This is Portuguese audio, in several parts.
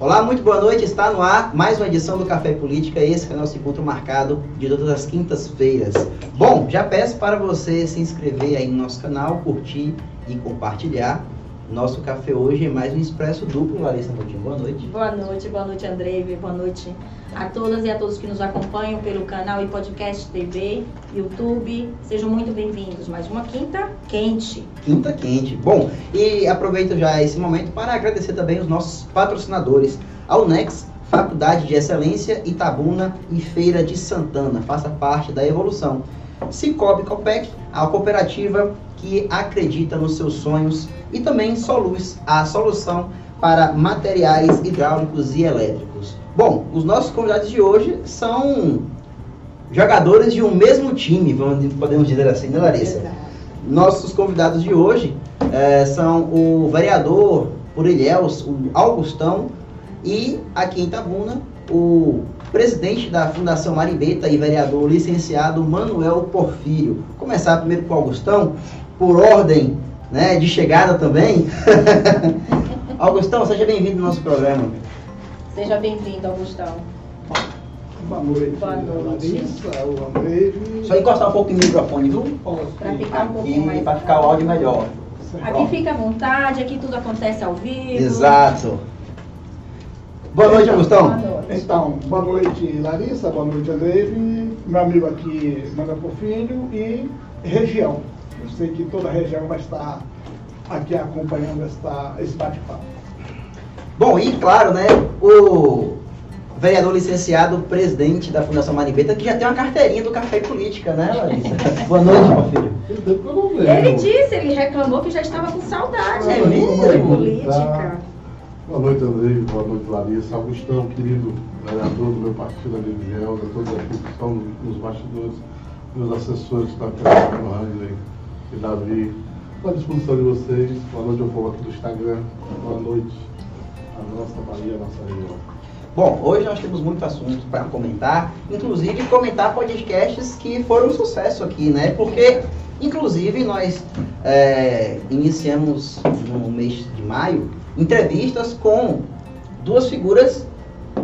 Olá, muito boa noite. Está no ar mais uma edição do Café Política. Esse é o nosso encontro marcado de todas as quintas-feiras. Bom, já peço para você se inscrever aí no nosso canal, curtir e compartilhar. Nosso café hoje é mais um expresso duplo. Larissa Coutinho, boa noite. Boa noite, boa noite, Andrei. Boa noite a todas e a todos que nos acompanham pelo canal e podcast TV, YouTube. Sejam muito bem-vindos. Mais uma quinta quente. Quinta quente. Bom, e aproveito já esse momento para agradecer também os nossos patrocinadores, a Unex, Faculdade de Excelência, Itabuna e Feira de Santana. Faça parte da evolução. Cicobi Copec, a cooperativa que acredita nos seus sonhos e também Soluz, a solução para materiais hidráulicos e elétricos. Bom, os nossos convidados de hoje são jogadores de um mesmo time, vamos, podemos dizer assim, né, Larissa? Nossos convidados de hoje é, são o vereador por Ilhéus, o Augustão, e aqui em Itabuna, o presidente da Fundação Maribeta e vereador licenciado Manuel Porfírio. Vou começar primeiro com o Augustão, por ordem né, de chegada também. Augustão, seja bem-vindo ao nosso programa. Seja bem-vindo, Augustão. Boa noite, Boa noite. Larissa, o Andrei. Só encostar um pouco no microfone, viu? Para ficar um pouquinho mais. para ficar o áudio melhor. Aqui fica à vontade, aqui tudo acontece ao vivo. Exato. Boa noite, Augustão. Boa noite. Então, boa noite, Larissa, boa noite, Andrei, meu amigo aqui, Manda Porfírio e região. Eu sei que toda a região vai estar aqui acompanhando esta, esse bate-papo. Bom, e claro, né, o vereador licenciado, presidente da Fundação Maribeta, que já tem uma carteirinha do Café e Política, né, Larissa? Boa noite, meu filho. Eu. Ele disse, ele reclamou que já estava com saudade É mesmo? política. Boa noite, Andrei. Boa noite, Larissa. Augustão, querido vereador do meu partido, ali de Gelda, todos aqui que estão nos bastidores, meus assessores que estão aqui no Rangel e Davi. Estou à disposição de vocês. Boa noite ao povo aqui do Instagram. Boa noite à nossa Bahia, à nossa região. Bom, hoje nós temos muitos assuntos para comentar, inclusive comentar podcasts que foram um sucesso aqui, né? Porque, inclusive, nós é, iniciamos no mês de maio entrevistas com duas figuras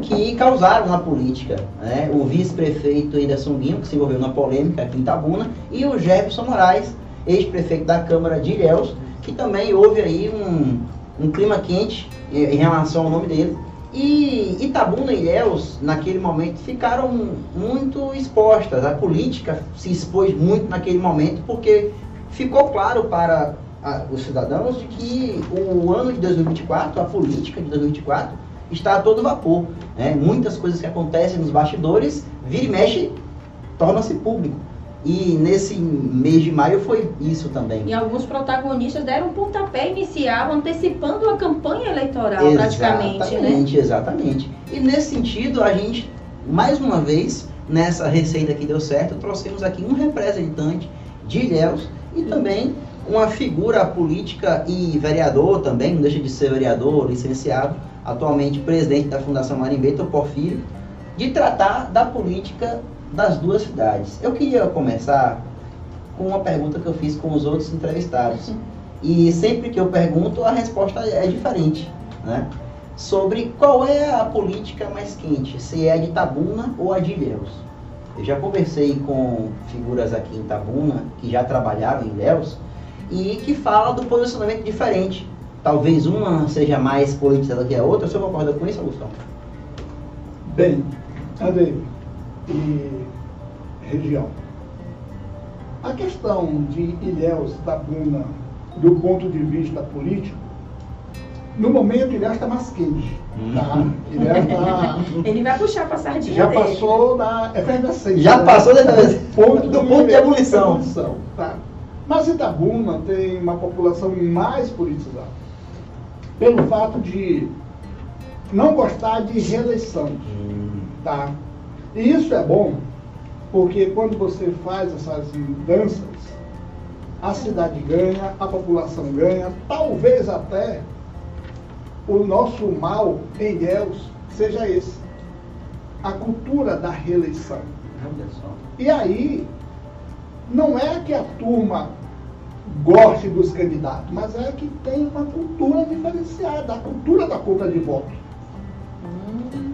que causaram na política, né? O vice-prefeito Anderson Guinho, que se envolveu na polêmica aqui em Itabuna, e o Jefferson Moraes, ex-prefeito da Câmara de Ilhéus, que também houve aí um, um clima quente em relação ao nome dele. E Itabuna e Ilhéus, naquele momento, ficaram muito expostas. A política se expôs muito naquele momento, porque ficou claro para a- os cidadãos de que o ano de 2024, a política de 2024, está a todo vapor. né? Muitas coisas que acontecem nos bastidores, vira e mexe, torna-se público. E nesse mês de maio foi isso também. E alguns protagonistas deram um pontapé inicial, antecipando a campanha eleitoral, praticamente, né? Exatamente, exatamente. E nesse sentido, a gente, mais uma vez, nessa receita que deu certo, trouxemos aqui um representante de Ilhéus e também uma figura política e vereador também, não deixa de ser vereador, licenciado, atualmente presidente da Fundação Marimbeta, o Porfírio, de tratar da política das duas cidades. Eu queria começar com uma pergunta que eu fiz com os outros entrevistados. E sempre que eu pergunto, a resposta é diferente, né? Sobre qual é a política mais quente, se é a de Itabuna ou a de Ilhéus. Eu já conversei com figuras aqui em Itabuna que já trabalharam em Ilhéus e que falam do posicionamento diferente. Talvez uma seja mais politizada que a outra. O senhor concorda com isso, Gustavo? Bem, Andrei e região. A questão de Ilhéus Tabuna, do ponto de vista político, no momento Ilhéus está mais quente. Tá? Ilhéus tá, Ele vai puxar a sardinha já dele. passou da efervescência. Já né? passou da- ponto do ponto de ebulição. ebulição, Tá? Mas Itabuna tem uma população mais politizada. Pelo fato de não gostar de reeleição. Tá? E isso é bom, porque quando você faz essas mudanças, a cidade ganha, a população ganha, talvez até o nosso mal em Deus seja esse. A cultura da reeleição. E aí, não é que a turma goste dos candidatos, mas é que tem uma cultura diferenciada, a cultura da compra de voto. Hum,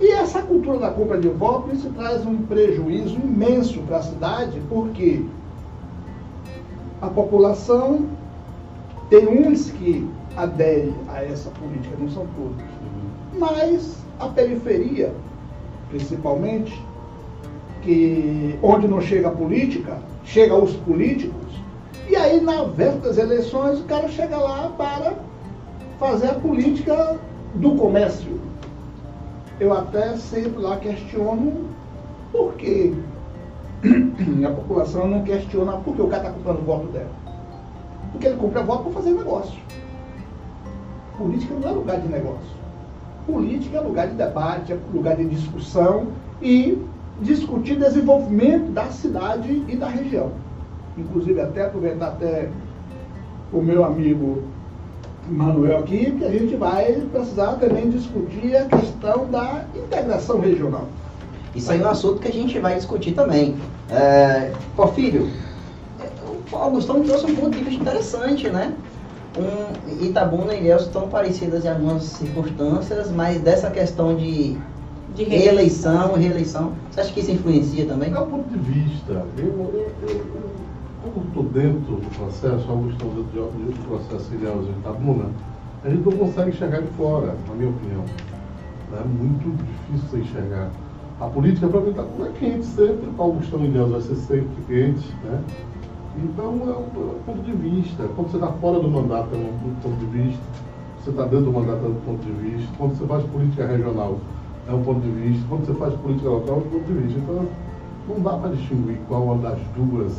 E essa cultura da compra de voto, isso traz um prejuízo imenso para a cidade, porque a população tem uns que aderem a essa política, não são todos. Mas a periferia, principalmente, que onde não chega a política, chega os políticos, e aí na véspera das eleições o cara chega lá para fazer a política do comércio. Eu até sempre lá questiono por que a população não questiona por que o cara está comprando o voto dela. Porque ele compra voto para fazer negócio. Política não é lugar de negócio. Política é lugar de debate, é lugar de discussão e discutir desenvolvimento da cidade e da região. Inclusive até aproveitar até o meu amigo Manuel aqui, que a gente vai precisar também discutir a questão da integração regional. Isso aí é um assunto que a gente vai discutir também. É, Porfírio, o Augustão trouxe um ponto de vista interessante, né? Um, Itabuna e Ilhéus estão parecidas em algumas circunstâncias, mas dessa questão de de reeleição, reeleição, você acha que isso influencia também? É um ponto de vista. Eu, eu, eu, eu como estou dentro do processo, Augustão dentro do do processo Ilhéus e Itabuna, a gente não consegue enxergar de fora, na minha opinião. É muito difícil você enxergar. A política para mim é quente sempre, para Augustão Ilhéus vai ser sempre quente, né? Então é um, é ponto de vista. Quando você está fora do mandato é um ponto de vista, você está dentro do mandato é um ponto de vista, quando você faz política regional é um ponto de vista, quando você faz política local é um ponto de vista. Então não dá para distinguir qual uma das duas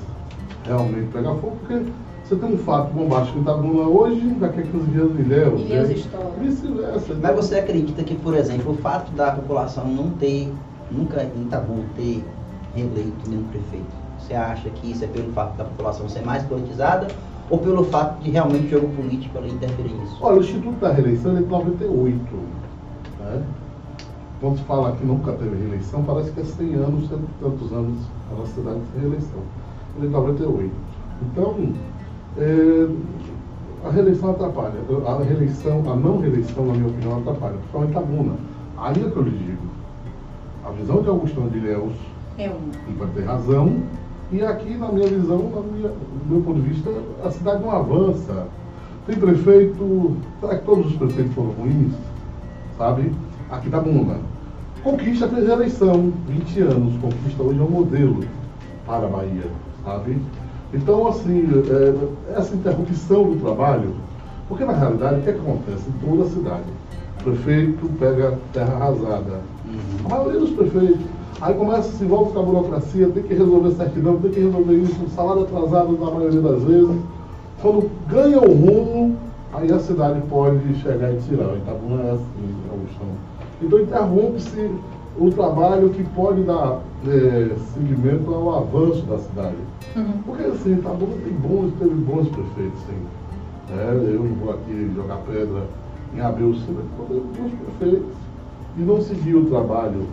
realmente pega fogo, porque você tem um fato bombástico em Itabuna hoje, daqui a 15 dias em Ilhéus. Ilhéus né? Vice-versa. Mas você acredita que, por exemplo, o fato da população não ter, nunca em Itabuna ter reeleito nenhum prefeito, você acha que isso é pelo fato da população ser mais politizada ou pelo fato de realmente o jogo político ali interferir nisso? Olha, o Instituto da Reeleição é de 98. Né? Quando se fala que nunca teve reeleição, parece que é 100 anos, cento e tantos anos a nossa cidade sem reeleição. De 98. Então, é, a reeleição atrapalha. A reeleição, a não reeleição, na minha opinião, atrapalha. Principalmente a Buna. Aí é que eu lhe digo. A visão de Augustão de Ilhéus É um. ele vai ter razão. E aqui, na minha visão, na minha, do meu ponto de vista, a cidade não avança. Tem prefeito. Será que todos os prefeitos foram ruins? Sabe? Aqui da Buna. Conquista fez reeleição, 20 anos. Conquista hoje é um modelo para a Bahia, sabe? Então, assim, é, essa interrupção do trabalho, porque na realidade o que, é acontece em toda a cidade? O prefeito pega terra arrasada. A maioria dos prefeitos. Aí começa, se envolve com a burocracia, tem que resolver certidão, tem que resolver isso, um salário atrasado na maioria das vezes. Quando ganha o rumo, aí a cidade pode chegar e tirar. O Itabuna é assim, Augustão. Então interrompe-se o trabalho que pode dar eh, seguimento ao avanço da cidade. Uhum. Porque assim, Itabuna tem bons, teve bons prefeitos, sim. É, eu não vou aqui jogar pedra em Abel Silva, teve bons prefeitos e não seguiu o trabalho.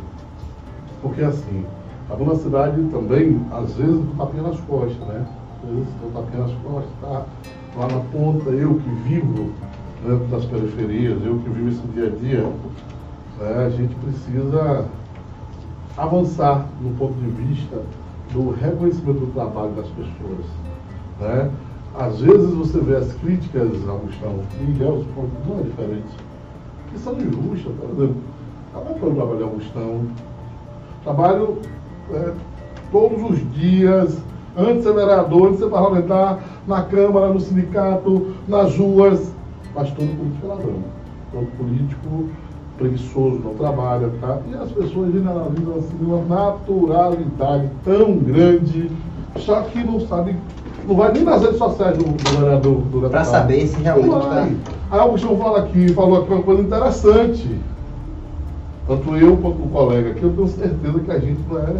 Porque assim, Itabuna é uma cidade também, às vezes, do tapinha nas costas, né? Às vezes do tapinha nas costas, tá lá na ponta, eu que vivo dentro das periferias, eu que vivo esse dia a dia, né, a gente precisa avançar no ponto de vista do reconhecimento do trabalho das pessoas. Né? Às vezes você vê as críticas, Augustão, e Ilhéus não é diferente, que são injustas, por exemplo. Como é que foi o trabalho de Augustão? Trabalho é, todos os dias, antes ser vereador, antes ser parlamentar, na Câmara, no sindicato, nas ruas, mas todo político é ladrão. Todo político preguiçoso, não trabalha, tá? E as pessoas generalizam assim de uma naturalidade tão grande, só que não sabe, não vai nem nas redes sociais do, do vereador. Do Para saber se realmente está. vai. Aí o Augustão fala aqui, falou aqui uma coisa interessante. Tanto eu quanto o colega aqui, eu tenho certeza que a gente não é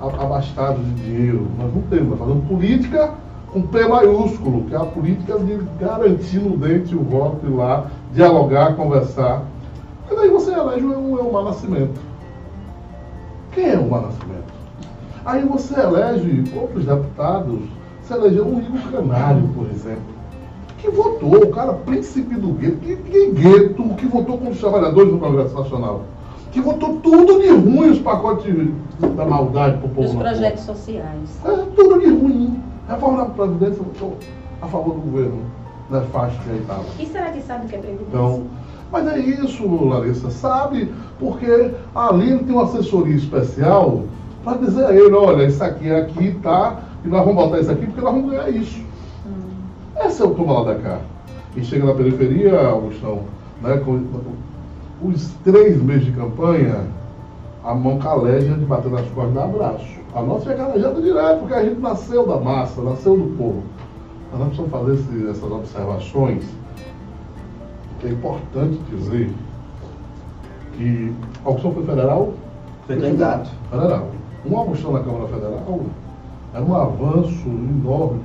a- abastado de dinheiro. Nós não temos, nós fazemos política com P maiúsculo, que é a política de garantir no dente o voto, ir lá, dialogar, conversar. Mas aí você elege é um mau nascimento. Quem é o mau nascimento? Aí você elege outros deputados, você elegeu um Igor Canário, por exemplo, que votou, o cara príncipe do gueto, que, que gueto, que votou com os trabalhadores do Congresso Nacional, que votou tudo de ruim os pacotes da maldade para o povo. Os projetos sociais. É, tudo de ruim. Reforma da Previdência votou a favor do governo nefasto que aí estava. E será que sabe o que é previdência? Então, mas é isso, Larissa, sabe? Porque ali ele tem uma assessoria especial para dizer a ele, olha, isso aqui é aqui, tá? E nós vamos botar isso aqui porque nós vamos ganhar isso. Hum. Esse é o toma lá da cá. E chega na periferia, Augustão, né, com os três meses de campanha, a mão caleja de bater nas costas dá abraço. A nossa é calejada direto, porque a gente nasceu da massa, nasceu do povo. Mas nós precisamos fazer esse- essas observações, é importante dizer que a Augustão foi federal? Foi candidato. Federal. Um Augustão na Câmara Federal era um avanço enorme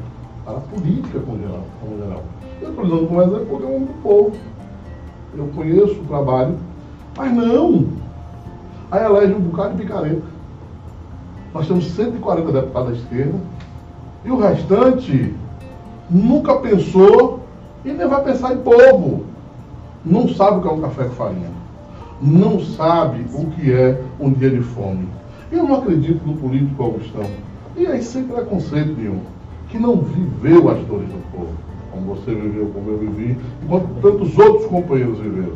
para a política como geral. Como geral. Eu estou usando como exemplo porque é um povo. Eu conheço o trabalho, mas não. Aí elege um bocado de picareta. Nós temos 140 deputados da esquerda e o restante nunca pensou e nem vai pensar em povo. Não sabe o que é um café com farinha. Não sabe o que é um dia de fome. Eu não acredito no político Augustão. E aí sem preconceito nenhum. Que não viveu as dores do povo. Como você viveu, como eu vivi, enquanto tantos outros companheiros viveram.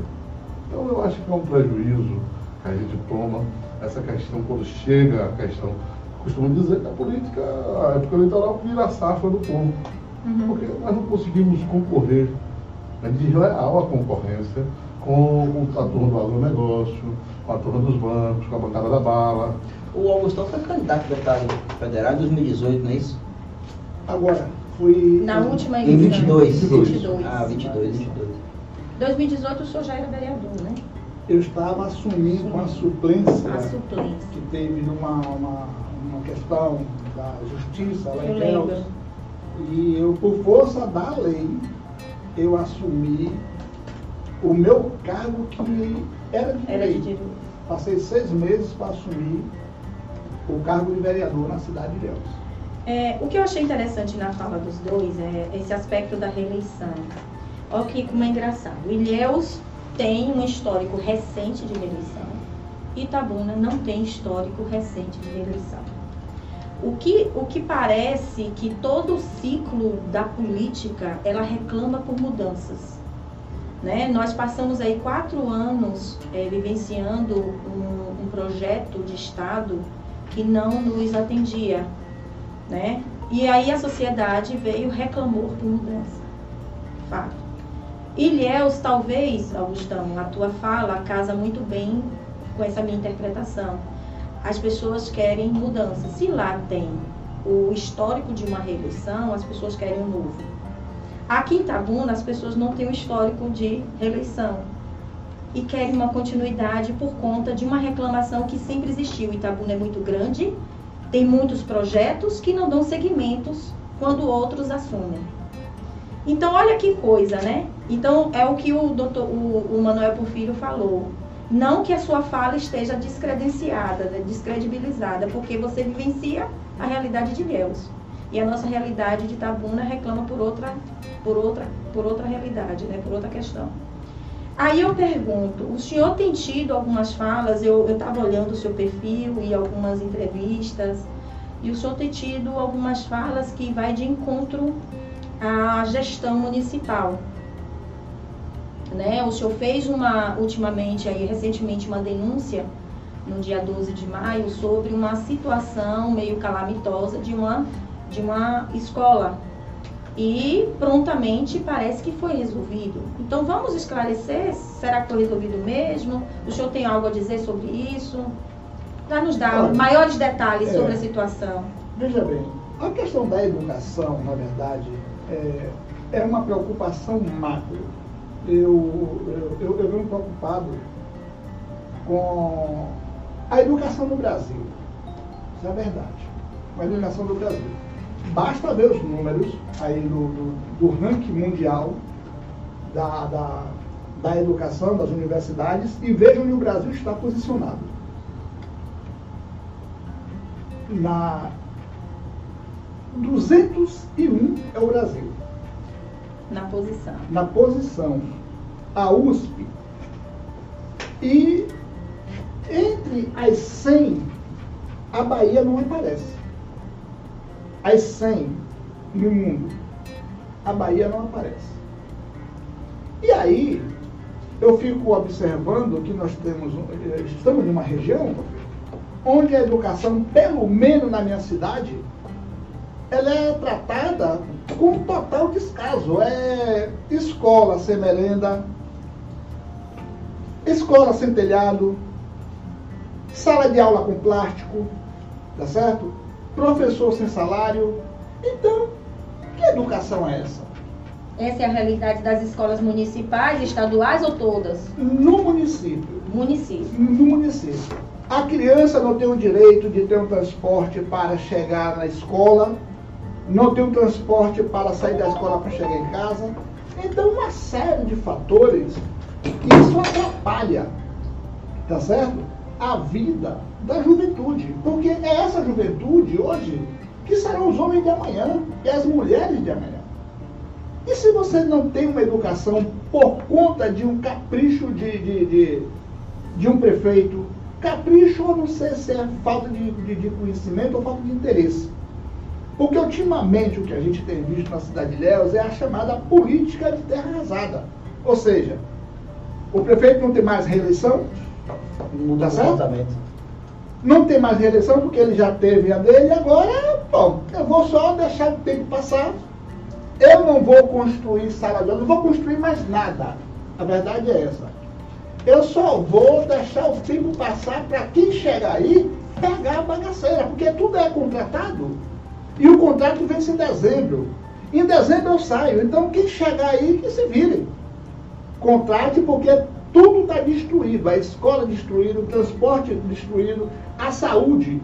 Então eu acho que é um prejuízo que a gente toma essa questão quando chega a questão. Costumo dizer que a política, a época eleitoral, vira a safra do povo. Uhum. Porque nós não conseguimos concorrer. É desleal a concorrência com o- a turma do agronegócio, com a turma dos bancos, com a bancada da bala. O Augustão foi candidato a deputado federal em 2018, não é isso? Agora, foi. Na última Em eleição. 22. 22. Ah, 22, 22. 2018 o senhor já era vereador, né? Eu estava assumindo uma suplência A suplência. que teve numa uma, uma questão da justiça lá em. Deus. E eu, por força da lei, eu assumi o meu cargo que era de Era de direito. Passei seis meses para assumir o cargo de vereador na cidade de Deus. É, o que eu achei interessante na fala dos dois é esse aspecto da reeleição. Olha que como é engraçado. Ilhéus tem um histórico recente de reeleição. Itabuna não tem histórico recente de reeleição. O que, o que parece que todo o ciclo da política ela reclama por mudanças. Né? Nós passamos aí quatro anos eh, vivenciando um, um projeto de Estado que não nos atendia, né? E aí a sociedade veio reclamou por mudança. Fato. Ilhéus, talvez, Augustão, a tua fala casa muito bem com essa minha interpretação. As pessoas querem mudança. Se lá tem o histórico de uma reeleição, as pessoas querem um novo. Aqui em Itabuna, as pessoas não têm o histórico de reeleição e querem uma continuidade por conta de uma reclamação que sempre existiu. Itabuna é muito grande, tem muitos projetos que não dão seguimentos quando outros assumem. Então, olha que coisa, né? Então, é o que o, doutor, o, o Manuel Porfírio falou. Não que a sua fala esteja descredenciada, né, descredibilizada, porque você vivencia a realidade de Deus. E a nossa realidade de Itabuna reclama por outra, por outra, por outra realidade, né? por outra questão. Aí eu pergunto, o senhor tem tido algumas falas, eu estava olhando o seu perfil e algumas entrevistas, e o senhor tem tido algumas falas que vai de encontro à gestão municipal. Né? O senhor fez uma, ultimamente, aí, recentemente, uma denúncia, no dia 12 de maio, sobre uma situação meio calamitosa de uma, de uma escola e prontamente parece que foi resolvido. Então vamos esclarecer, será que foi resolvido mesmo? O senhor tem algo a dizer sobre isso? Para nos dar Olha, maiores detalhes é. sobre a situação. Veja bem, a questão da educação, na verdade, é, é uma preocupação macro. Eu, eu, eu, venho preocupado com a educação no Brasil. Isso é verdade. Com a educação do Brasil. Basta ver os números aí do, do, do ranking mundial da, da, da educação, das universidades, e veja onde o Brasil está posicionado. Na 201 é o Brasil. Na posição. Na posição. A USP. E entre as 100, a Bahia não aparece. As 100 no mundo, a Bahia não aparece. E aí, eu fico observando que nós temos, eh, estamos numa região onde a educação, pelo menos na minha cidade, ela é tratada com total descaso. É escola sem merenda, escola sem telhado, sala de aula com plástico, tá certo? Professor sem salário. Então, que educação é essa? Essa é a realidade das escolas municipais, estaduais ou todas? No município. Município. No município. A criança não tem o direito de ter um transporte para chegar na escola, não tem um transporte para sair da escola para chegar em casa. Então, uma série de fatores isso atrapalha, tá certo? A vida da juventude. Porque é essa juventude hoje que serão os homens de amanhã e as mulheres de amanhã. E se você não tem uma educação por conta de um capricho de, de, de, de um prefeito, capricho eu não sei se é falta de, de, de conhecimento ou falta de interesse. Porque ultimamente o que a gente tem visto na cidade de Léus é a chamada política de terra arrasada. Ou seja, o prefeito não tem mais reeleição, Muda Tá o certo? comportamento. não tem mais reeleição porque ele já teve a dele, agora, bom, eu vou só deixar o tempo passar. Eu não vou construir sala de aula, não vou construir mais nada. A verdade é essa. Eu só vou deixar o tempo passar para quem chegar aí pegar a bagaceira, porque tudo é contratado. E o contrato vence em dezembro. Em dezembro eu saio. Então quem chegar aí que se vire. Contrate porque tudo está destruído. A escola destruída, o transporte destruído, a saúde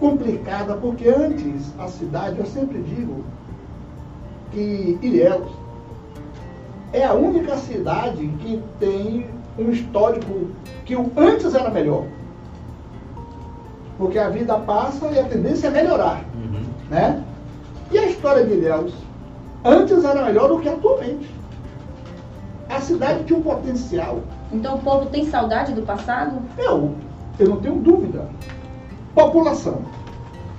complicada, porque antes a cidade, eu sempre digo que Ilhéus é a única cidade que tem um histórico que o antes era melhor. Porque a vida passa e a tendência é melhorar. Uhum. Né? E a história de Ilhéus? Antes era melhor do que atualmente. A cidade tinha um potencial. Então o povo tem saudade do passado? Eu, eu não tenho dúvida. População: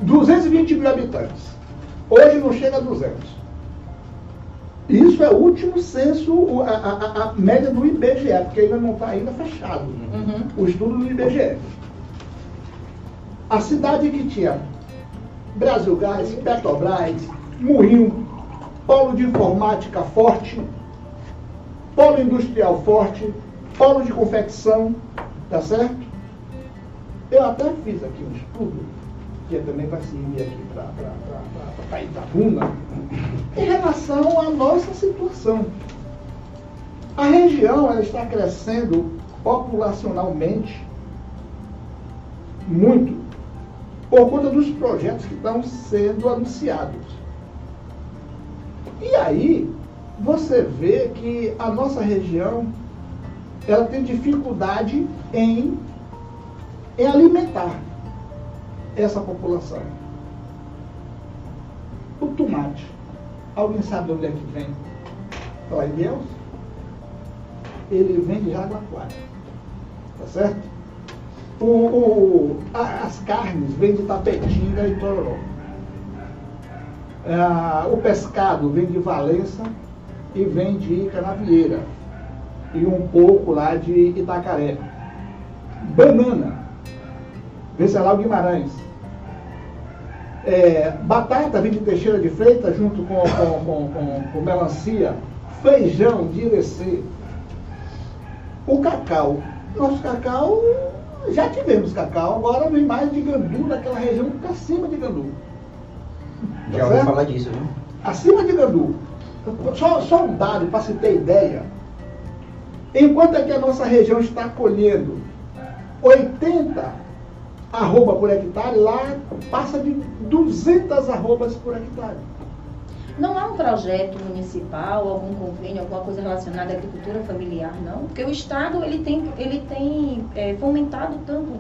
220 mil habitantes. Hoje não chega a 200. Isso é o último censo, a, a- a- a média do IBGE, porque ainda não está ainda fechado Uhum. o estudo do IBGE. A cidade que tinha Brasil Gás, Petrobras, Moinho, polo de informática forte, polo industrial forte, polo de confecção, tá certo? Eu até fiz aqui um estudo, que também vai servir aqui para Itabuna, em relação à nossa situação. A região ela está crescendo populacionalmente muito por conta dos projetos que estão sendo anunciados. E aí você vê que a nossa região ela tem dificuldade em, em alimentar essa população. O tomate, alguém sabe de onde é que vem? Olha, Deus, ele vem de Jaguaquara, tá certo? O, o- a- as carnes vêm de Tapetinga e Tororó. Ah, o pescado vem de Valença e vem de Canavieira. E um pouco lá de Itacaré. Banana. Venceslau Guimarães. É, batata vem de Teixeira de Freitas junto com, com, com, com- com melancia. Feijão de Irecê. O cacau. Nosso cacau, já tivemos cacau, agora vem mais de Gandu, daquela região para cima de Gandu. Tá Já ouvi falar disso, viu? Acima de Gandu. Só, só um dado para se ter ideia. Enquanto é que a nossa região está colhendo 80 arroba por hectare, lá passa de 200 arrobas por hectare. Não há um projeto municipal, algum convênio, alguma coisa relacionada à agricultura familiar, não? Porque o Estado ele tem, ele tem é, fomentado tanto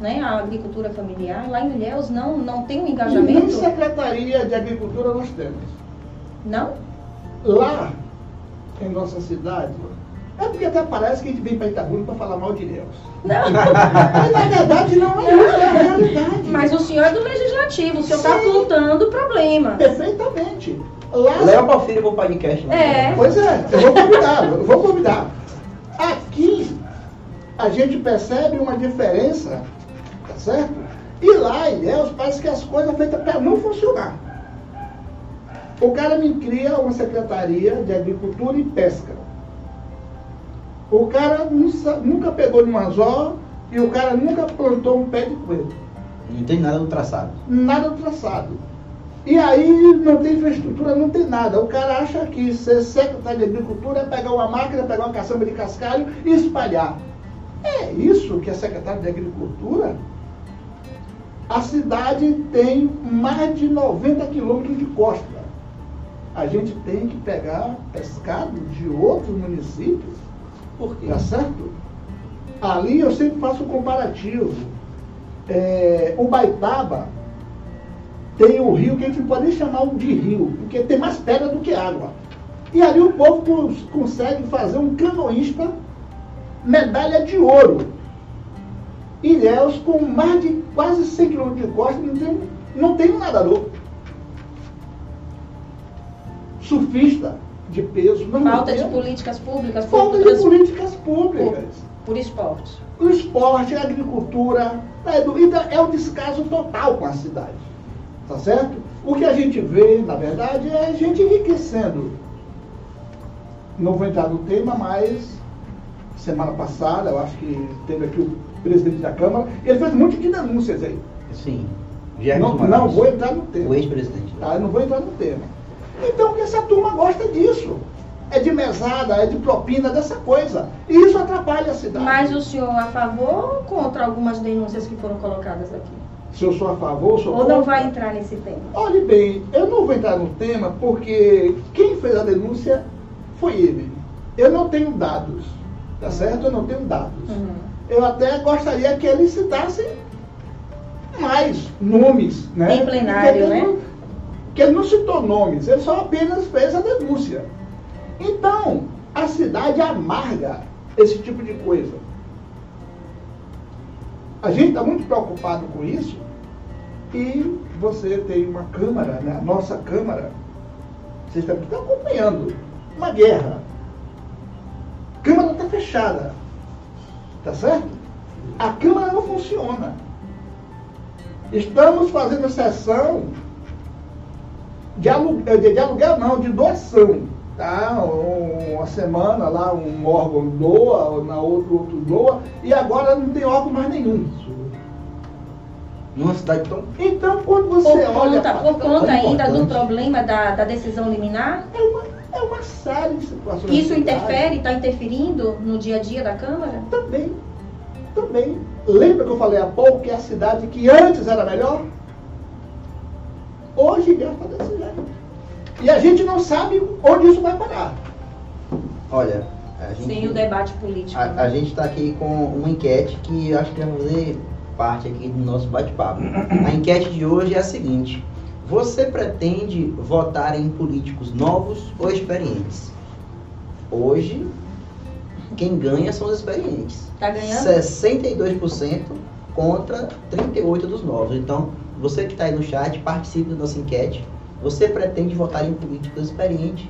né, a agricultura familiar. Lá em Ilhéus não, não tem um Nem engajamento. Secretaria de Agricultura nós temos. Não? Lá, em nossa cidade, é porque até parece que a gente vem para Itabuna para falar mal de Deus. Não. Mas na verdade não é isso, é a realidade. Mas o senhor é do legislativo, o senhor está apontando o problema. Perfeitamente. Lá, Leva o Porfírio pro podcast. né? É. Pois é, eu vou convidar, eu vou convidar. Aqui a gente percebe uma diferença, certo? E lá em Deus parece que as coisas feitas para não funcionar. O cara me cria uma secretaria de agricultura e pesca. O cara nunca pegou num anzol e o cara nunca plantou um pé de coelho. Não tem nada no traçado. Nada traçado. E aí não tem infraestrutura, não tem nada. O cara acha que ser secretário de agricultura é pegar uma máquina, pegar uma caçamba de cascalho e espalhar. É isso que é secretário de agricultura? A cidade tem mais de 90 quilômetros de costa. A gente tem que pegar pescado de outros municípios Por quê? Tá certo? Ali eu sempre faço um comparativo. É, o Baitaba tem um rio que a gente não pode nem chamar de rio, porque tem mais pedra do que água. E ali o povo cons- consegue fazer um canoísta medalha de ouro. Ilhéus com mais de quase 100 km de costa não tem, não tem um nadador. Surfista de peso. Não Falta de tem. políticas públicas por, Falta de políticas públicas. por esporte. O esporte, a agricultura, então, é um descaso total com a cidade. Tá certo? O que a gente vê, na verdade, é a gente enriquecendo. Não vou entrar no tema, mas semana passada, eu acho que teve aqui o presidente da Câmara, ele fez um monte de denúncias aí. Sim. Não, não vou entrar no tema. O ex-presidente. Tá? Eu não vou entrar no tema. Então, que essa turma gosta disso. É de mesada, é de propina, dessa coisa. E isso atrapalha a cidade. Mas o senhor a favor ou contra algumas denúncias que foram colocadas aqui? Se eu sou a favor, sou Ou não contra. vai entrar nesse tema? Olhe bem, eu não vou entrar no tema porque quem fez a denúncia foi ele. Eu não tenho dados, tá certo? Eu não tenho dados. Uhum. Eu até gostaria que ele citasse mais nomes, né? Em plenário, né? não- Que ele não citou nomes, ele só apenas fez a denúncia. Então, a cidade amarga esse tipo de coisa. A gente está muito preocupado com isso e você tem uma Câmara, né? a nossa Câmara, vocês estão acompanhando, uma guerra. A Câmara está fechada, tá certo? A Câmara não funciona. Estamos fazendo sessão de aluguel, de, de aluguel não, de doação. Tá? Um- Uma semana lá um órgão doa, na outro outro doa, e agora não tem órgão mais nenhum. Numa cidade tão. Então, quando Por você olha. conta, por conta ainda do problema da, da decisão liminar? É uma, é uma série de situações. Isso interfere, está interferindo no dia a dia da Câmara? Também. Também. Lembra que eu falei há pouco que a cidade que antes era melhor? Hoje já está desse jeito. E a gente não sabe onde isso vai parar. Olha, a gente. Sem o debate político. A, né? a gente está aqui com uma enquete que eu acho que vai fazer parte aqui do nosso bate-papo. A enquete de hoje é a seguinte: Você pretende votar em políticos novos ou experientes? Hoje, quem ganha são os experientes. Tá ganhando? 62% contra 38% dos novos. Então, você que está aí no chat, participe da nossa enquete. Você pretende votar em políticos experientes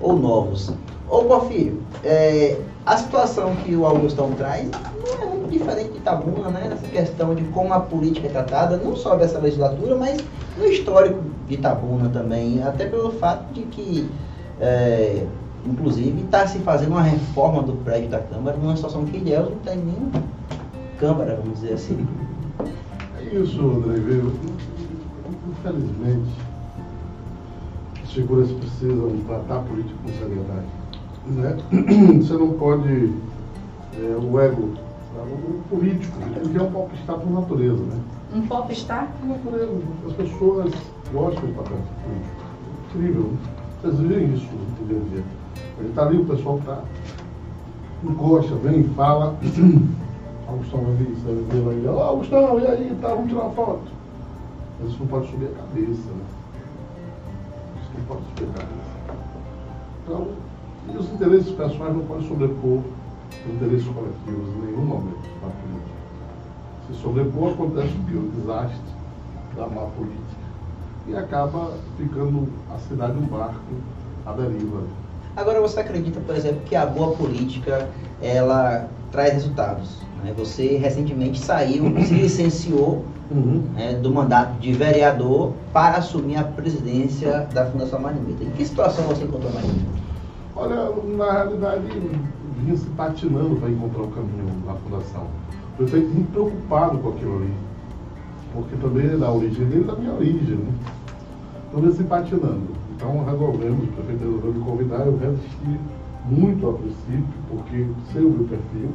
ou novos? Ô, Porfírio, é, a situação que o Augustão traz não é muito diferente de Itabuna, né? Essa questão de como a política é tratada, não só dessa legislatura, mas no histórico de Itabuna também. Até pelo fato de que, é, inclusive, está se fazendo uma reforma do prédio da Câmara numa situação que Ilhéus não tem nem Câmara, vamos dizer assim. É isso, André, viu? Infelizmente, as figuras precisam tratar a política com seriedade. Né? Você não pode. é, o ego, o político, ele é um popstar por natureza, né? Um popstar? Por natureza, as pessoas gostam de papel político. Incrível. né? Vocês veem isso no dia a dia. Ele está ali, o pessoal está. Gosta, vem, fala. Augustão isso, vai ver, vai ver. Ó, Augustão, e aí, tá, vamos tirar uma foto. Mas isso não pode subir a cabeça, né? Não pode explicar isso. Então, e os interesses pessoais não podem sobrepor os interesses coletivos em nenhum momento na política. Se sobrepor, acontece o? O desastre da má política. E acaba ficando a cidade um barco à deriva. Agora, você acredita, por exemplo, que a boa política ela traz resultados? né? Você recentemente saiu, se licenciou Uhum. né, do mandato de vereador para assumir a presidência da Fundação Marimeta. Em que situação você encontrou Marimeta? Olha, na realidade, vinha se patinando para encontrar o caminho na fundação. O prefeito muito preocupado com aquilo ali, porque também é da origem dele da minha origem, né? Então vinha se patinando. Então resolvemos, o prefeito resolveu me convidar, eu resisti muito a princípio, porque sei o meu perfil,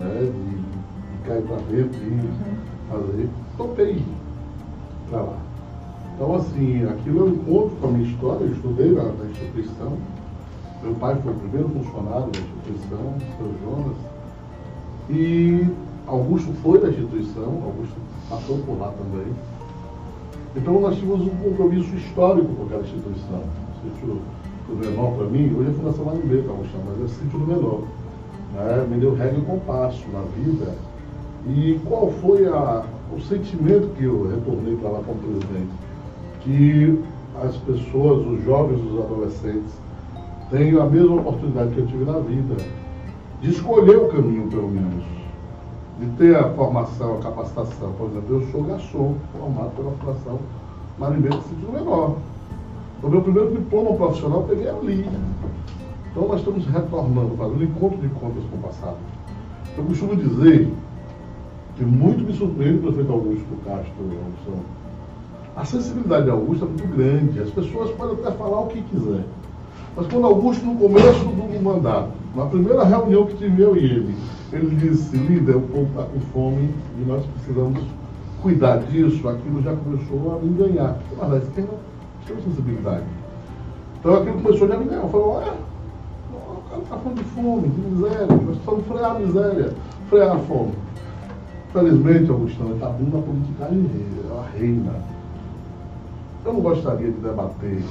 né, de, de cair para dentro e fazer, topei para lá. Então, assim, aquilo eu encontro com a minha história, eu estudei na, na instituição, meu pai foi o primeiro funcionário da instituição, o seu Jonas, e Augusto foi da instituição, Augusto passou por lá também. Então nós tínhamos um compromisso histórico com aquela instituição. O sítio do menor para mim, hoje é a Fundação Marimbeta, Augusto, mas é sítio do menor. Né? Me deu regra e compasso na vida. E qual foi a, o sentimento que eu retornei para lá como presidente? Que as pessoas, os jovens, os adolescentes, tenham a mesma oportunidade que eu tive na vida, de escolher o caminho, pelo menos, de ter a formação, a capacitação. Por exemplo, eu sou garçom, formado pela Fundação Marimbeiro do Sítio Menor. O meu primeiro diploma profissional eu peguei ali. Então nós estamos retornando, fazendo encontro de contas com o passado. Eu costumo dizer que muito me surpreende o prefeito Augusto Castro Augusto. A sensibilidade de Augusto é muito grande. As pessoas podem até falar o que quiser. Mas quando Augusto, no começo do mandato, na primeira reunião que tive eu e ele, ele disse, líder, o povo está com fome e nós precisamos cuidar disso, aquilo já começou a me ganhar. Mas nós temos, sensibilidade. Então aquilo começou a me ganhar. Falei, olha, o cara está falando de fome, de miséria, nós precisamos frear a miséria, frear a fome. Felizmente, Augustão, está abrindo a ela reina. Eu não gostaria de debater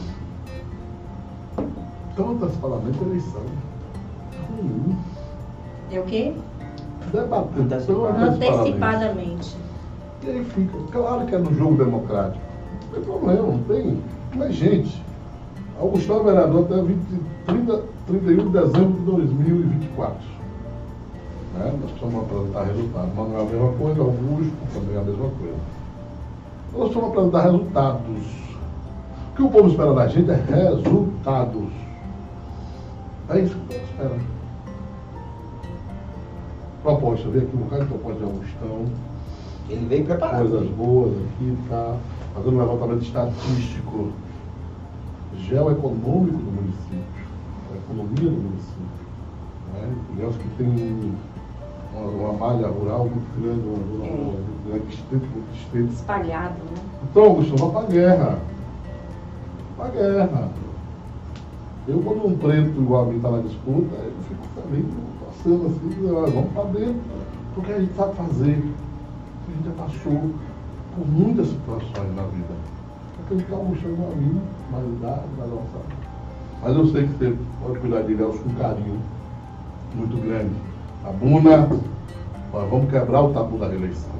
tantas parlamentos eleição. É ruim. É o quê? Debater tantas parlamentos. Antecipadamente. E aí fica, claro que é no jogo democrático. Não tem problema, não tem. Mas, gente, Augustão é vereador até 20, 30, 31 de dezembro de 2024. Né? Nós precisamos apresentar resultados. Manuel é a mesma coisa, Augusto também é a mesma coisa. Nós precisamos apresentar resultados. O que o povo espera da gente é resultados. É isso que o povo espera. Proposta, veio aqui um bocado de proposta de Augustão Ele veio preparado. coisas boas aqui, tá fazendo um levantamento estatístico, geoeconômico do município, a economia do município. Né? Digamos que tem uma, uma malha rural muito grande, uma, uma, uma distrito, muito distrito. Espalhado, né? Então, Augusto, vamos para a guerra. Para a guerra. Eu, quando um preto igual a mim está na disputa, eu fico feliz, passando assim, vamos para dentro, porque a gente sabe fazer. A gente já passou por muitas situações na vida. Acreditar o Augusto igual a mim, mais idade, mais nossa. Mas eu sei que você pode cuidar de Deus com carinho muito grande. A Buna, nós vamos quebrar o tabu da reeleição.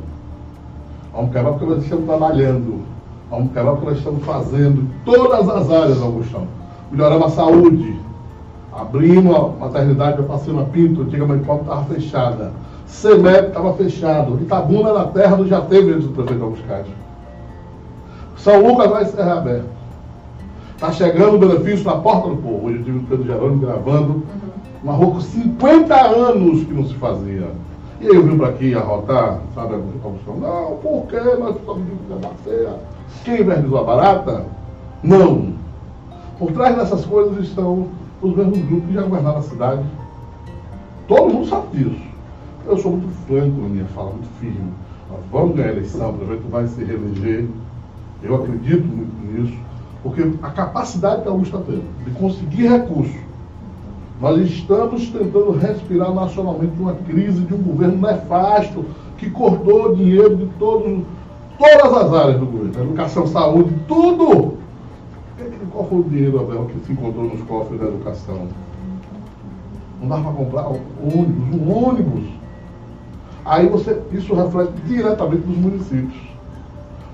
Vamos quebrar porque nós estamos trabalhando. Vamos quebrar porque nós estamos fazendo todas as áreas, Augustão. Melhoramos a saúde. Abrimos a maternidade para Passeina Pinto, antiga Maricópio estava fechada. CEMEP estava fechado. Itabuna na terra do já teve antes do prefeito Augusto Castro. São Lucas vai ser reaberto. Está chegando o benefício na porta do povo. Hoje eu tive o Pedro Jerônimo gravando uma rua com 50 anos que não se fazia. E aí eu vim para aqui arrotar, sabe, a? Não, por que nós estamos de debater? Quem invernizou a barata? Não. Por trás dessas coisas estão os mesmos grupos que já governaram a cidade. Todo mundo sabe disso. Eu sou muito franco na minha fala, muito firme. Nós vamos ganhar a eleição, o prefeito vai se reeleger. Eu acredito muito nisso, porque a capacidade que a Augusta tem de conseguir recursos. Nós estamos tentando respirar nacionalmente uma crise de um governo nefasto que cortou dinheiro de todas as áreas do governo, educação, saúde, tudo. Qual foi o dinheiro, Abel, que se encontrou nos cofres da educação? Não dava para comprar ônibus, um ônibus. Aí você, isso reflete diretamente nos municípios.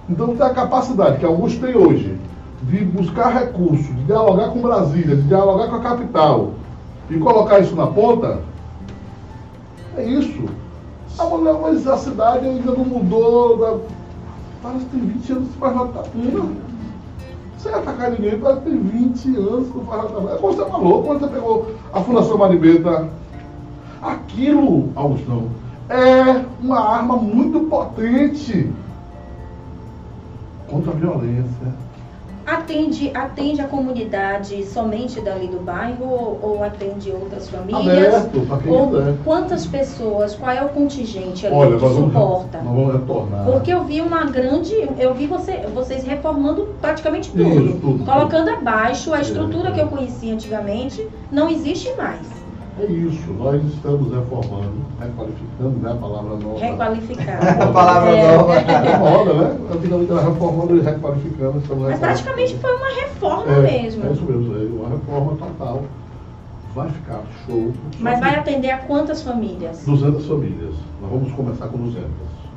Então tem a capacidade que alguns têm hoje de buscar recursos, de dialogar com Brasília, de dialogar com a capital e colocar isso na ponta, é isso. Ah, mas a cidade ainda não mudou. Da... Parece que tem 20 anos que faz Latapuna. Sem atacar ninguém, parece que tem 20 anos que Latapuna. É como você falou, quando você pegou a Fundação Maribeta. Aquilo, Augustão, é uma arma muito potente contra a violência. Atende, atende a comunidade somente dali do bairro ou, ou atende outras famílias? Aberto, para quem ou quiser. quantas pessoas? Qual é o contingente ali Olha, que nós vamos, suporta? nós vamos retornar. Porque eu vi uma grande. Eu vi você, vocês reformando praticamente tudo. Isso, tudo. Colocando abaixo a É. estrutura que eu conhecia antigamente, não existe mais. É isso, nós estamos reformando, requalificando, né? A palavra nova. Requalificar. A palavra É. nova. É moda, né? Antigamente era reformando e requalificando. Estamos Mas requalificando. praticamente foi uma reforma é, mesmo. É isso mesmo, é uma reforma total. Vai ficar show. Mas vai atender a quantas famílias? 200 famílias. Nós vamos começar com 200.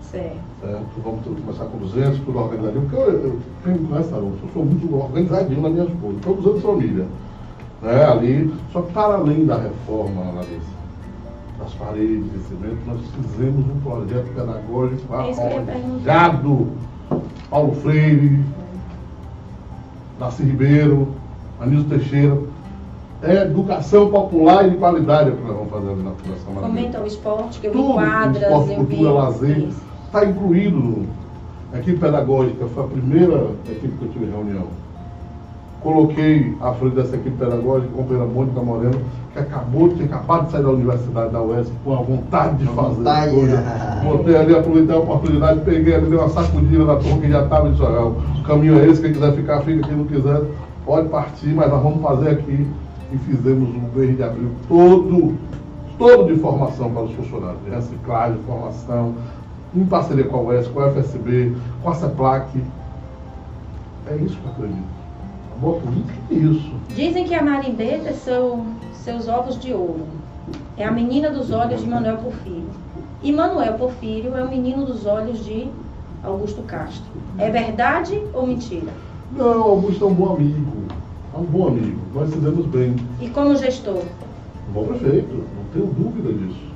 Certo. Certo? Vamos começar com 200, tudo organizadinho. Porque eu, eu, quem me conhece, eu sou muito organizadinho nas minhas coisas. Então, 200 famílias. Né, ali. Só que para além da reforma, Larissa, das paredes de cimento, nós fizemos um projeto pedagógico É arrojado. Paulo Freire, Darcy Ribeiro, Anísio Teixeira. É educação popular e de qualidade que nós vamos fazer ali na Fundação Maravilha. Comenta o esporte, que eu vi Tudo, quadras, esporte, eu vi. cultura, lazer, Isso. está incluído. A equipe pedagógica foi a primeira equipe que eu tive reunião. Coloquei à frente dessa equipe pedagógica a companheira Mônica Moreno, que acabou de ter acabado de sair da Universidade da UESC com a vontade de fazer. vontade? Botei ali, aproveitei a oportunidade, peguei ali, dei uma sacudida na turma que já estava e disse, olha, o caminho é esse, quem quiser ficar, fica, quem não quiser, pode partir, mas nós vamos fazer aqui. E fizemos um mês de abril todo, todo de formação para os funcionários, de reciclagem, formação, em parceria com a UES, com a FSB, com a CEPLAC. É isso que eu acredito. Boa política é isso. Dizem que a Marimbeta são seus ovos de ouro. É a menina dos olhos de Manuel Porfírio. E Manuel Porfírio é o menino dos olhos de Augusto Castro. É verdade ou mentira? Não, Augusto é um bom amigo. É um bom amigo. Nós fizemos bem. E como gestor? Um bom prefeito, não tenho dúvida disso.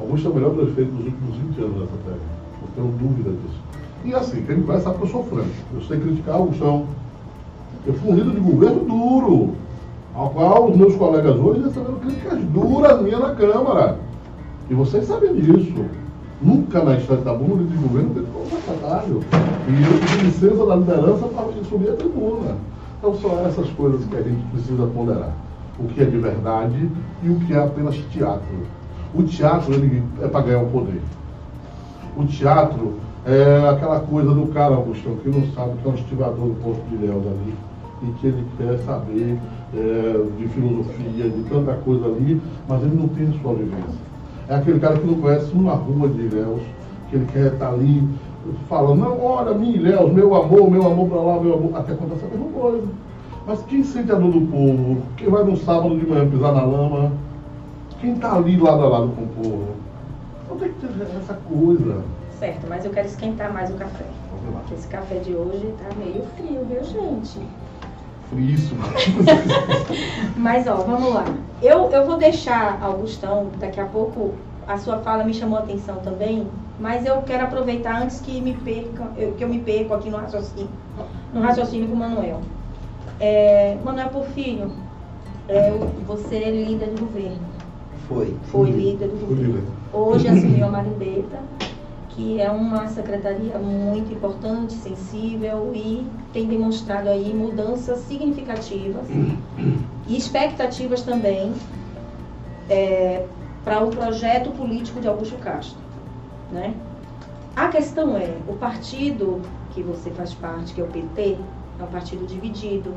Augusto é o melhor prefeito dos últimos 20 anos dessa terra. Não tenho dúvida disso. E assim, quem me conhece sabe que eu sou franco. Eu sei criticar Augustão. Eu fui um líder de governo duro, ao qual os meus colegas hoje receberam críticas duras minhas na Câmara. E vocês sabem disso. Nunca na história da Bunda, de governo teve como secretário. E eu pedi licença da liderança para subir a tribuna. Então são essas coisas que a gente precisa ponderar. O que é de verdade e o que é apenas teatro. O teatro ele é para ganhar o poder. O teatro é aquela coisa do cara, Augustão, que não sabe que é um estivador do posto de Léo ali e que ele quer saber é, de filosofia, de tanta coisa ali, mas ele não tem a sua vivência. É aquele cara que não conhece uma rua de Ilhéus, que ele quer estar ali falando, não, olha, minha Ilhéus, meu amor, meu amor para lá, meu amor, até acontece a mesma coisa. Mas quem sente a dor do povo? Quem vai no sábado de manhã pisar na lama? Quem está ali lado a lado com o povo? Então tem que ter essa coisa. Certo, mas eu quero esquentar mais o café. Porque esse café de hoje tá meio frio, viu, gente? Fríssimo. Mas ó, vamos lá. Eu, eu vou deixar Augustão, daqui a pouco a sua fala me chamou a atenção também, mas eu quero aproveitar antes que me perca, eu- que eu me perco aqui no raciocínio, no raciocínio com o Manuel. É, Manuel Porfírio, é, o- você é líder do governo, Foi. foi líder do governo. Hoje assumiu a Marimbeta, que é uma secretaria muito importante, sensível e tem demonstrado aí mudanças significativas e expectativas também para o projeto político de Augusto Castro. Né? A questão é, o partido que você faz parte, que é o PT, é um partido dividido.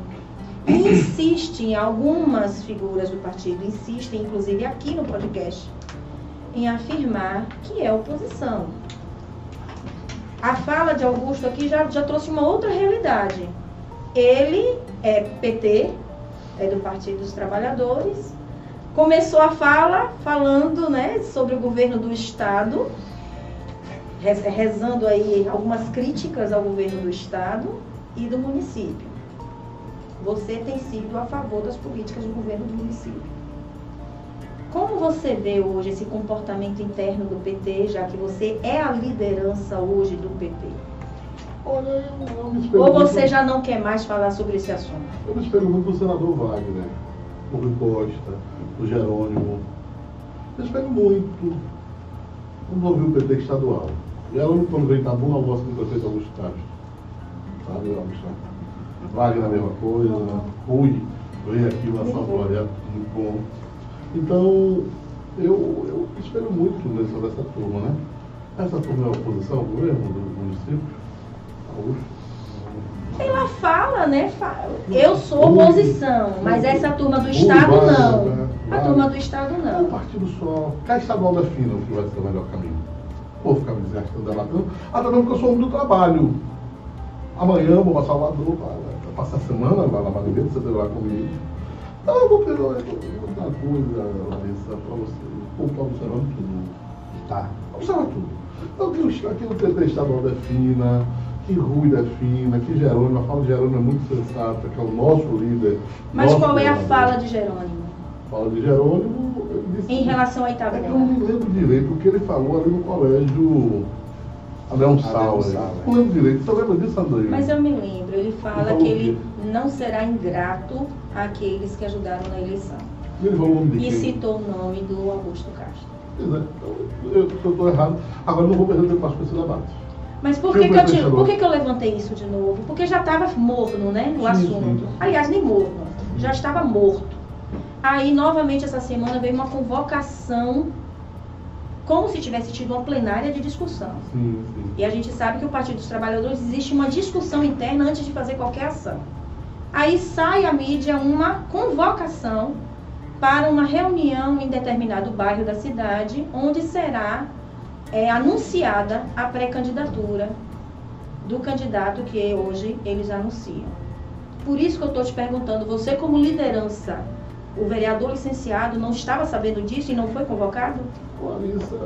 E insiste em algumas figuras do partido, insistem inclusive aqui no podcast, em afirmar que é oposição. A fala de Augusto aqui já, já trouxe uma outra realidade. ele é PT, é do Partido dos Trabalhadores, começou a fala falando né, sobre o governo do Estado, rezando aí algumas críticas ao governo do Estado e do município. Você tem sido a favor das políticas do governo do município. Como você vê hoje esse comportamento interno do PT, já que você é a liderança hoje do PT? Olha, eu, Ou você já não quer mais falar sobre esse assunto? Eu me espelho muito no senador Wagner, o Rui Costa, o Jerônimo. Eu espelho muito. Vamos ouvir o PT estadual. E ela, quando vem Itabuna, almoça com o prefeito Augusto Castro. Sabe, Augusto? Wagner a mesma coisa. Rui veio aqui lançar um projeto muito bom. Então, eu, eu espelho muito nessa, dessa turma, né? Essa turma é a oposição ao governo do município? Ela fala, né? Eu sou oposição, mas essa turma do Estado não. vai, A turma do Estado É um não. partido só. Cá estadual defina o que vai ser o melhor caminho. Vou ficar me desgastando delatando. Até mesmo porque eu sou homem do trabalho. Amanhã vou para Salvador para passar a semana lá na Marinheira, você lá comigo. Então eu vou pegar eu vou dar uma coisa, Larissa, para você. Pô, para observando tudo. Tá. Observa tudo. Então que o, que o PT estadual defina, que Rui defina, que Jerônimo, a fala de Jerônimo é muito sensata, que é o nosso líder. Mas nosso qual é a fala de Jerônimo Fala de Jerônimo, disse em relação a é que eu não me lembro direito o que ele falou ali no colégio Adeão Sauer. Não lembro direito. Você lembra disso, André? Mas eu me lembro, ele fala falou que ele não será ingrato àqueles que ajudaram na eleição. E citou o nome do Augusto Castro. É. Então, eu, estou errado, agora não vou perder tempo com esse debate. Mas por que, que, eu, te- pensador? por que, que eu levantei isso de novo? Porque já estava morno, né? O Sim, assunto. sim. Aliás, nem morno, já estava morto. Aí, novamente, essa semana veio uma convocação, como se tivesse tido uma plenária de discussão. Sim, sim. E a gente sabe que o Partido dos Trabalhadores existe uma discussão interna antes de fazer qualquer ação. Aí sai à mídia uma convocação para uma reunião em determinado bairro da cidade, onde será é, anunciada a pré-candidatura do candidato que hoje eles anunciam. Por isso que eu estou te perguntando, você como liderança, o vereador licenciado não estava sabendo disso e não foi convocado? Larissa,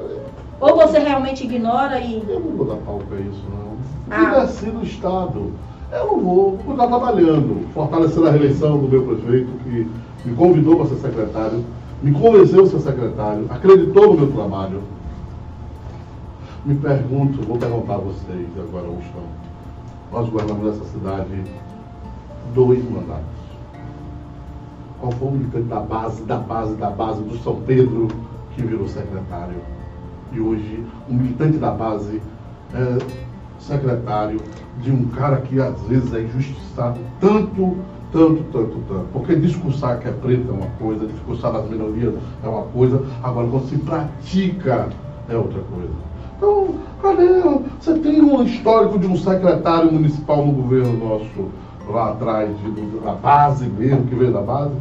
Ou você realmente ignora e eu não vou dar palco a isso, não. Ah. Se decide o Estado. Eu não vou, vou estar trabalhando, fortalecendo a reeleição do meu prefeito, que me convidou para ser secretário, me convenceu a ser secretário, acreditou no meu trabalho. Me pergunto, vou perguntar a vocês agora, Augustão. Nós governamos essa cidade dois mandatos. O militante da base, da base, da base do São Pedro que virou secretário? E hoje, um militante da base é secretário de um cara que às vezes é injustiçado tanto, tanto, tanto, tanto. Porque discursar que é preto é uma coisa, discursar das minorias é uma coisa, agora quando se pratica é outra coisa. Então, cadê? Você tem um histórico de um secretário municipal no governo nosso lá atrás, da base mesmo, que veio da base.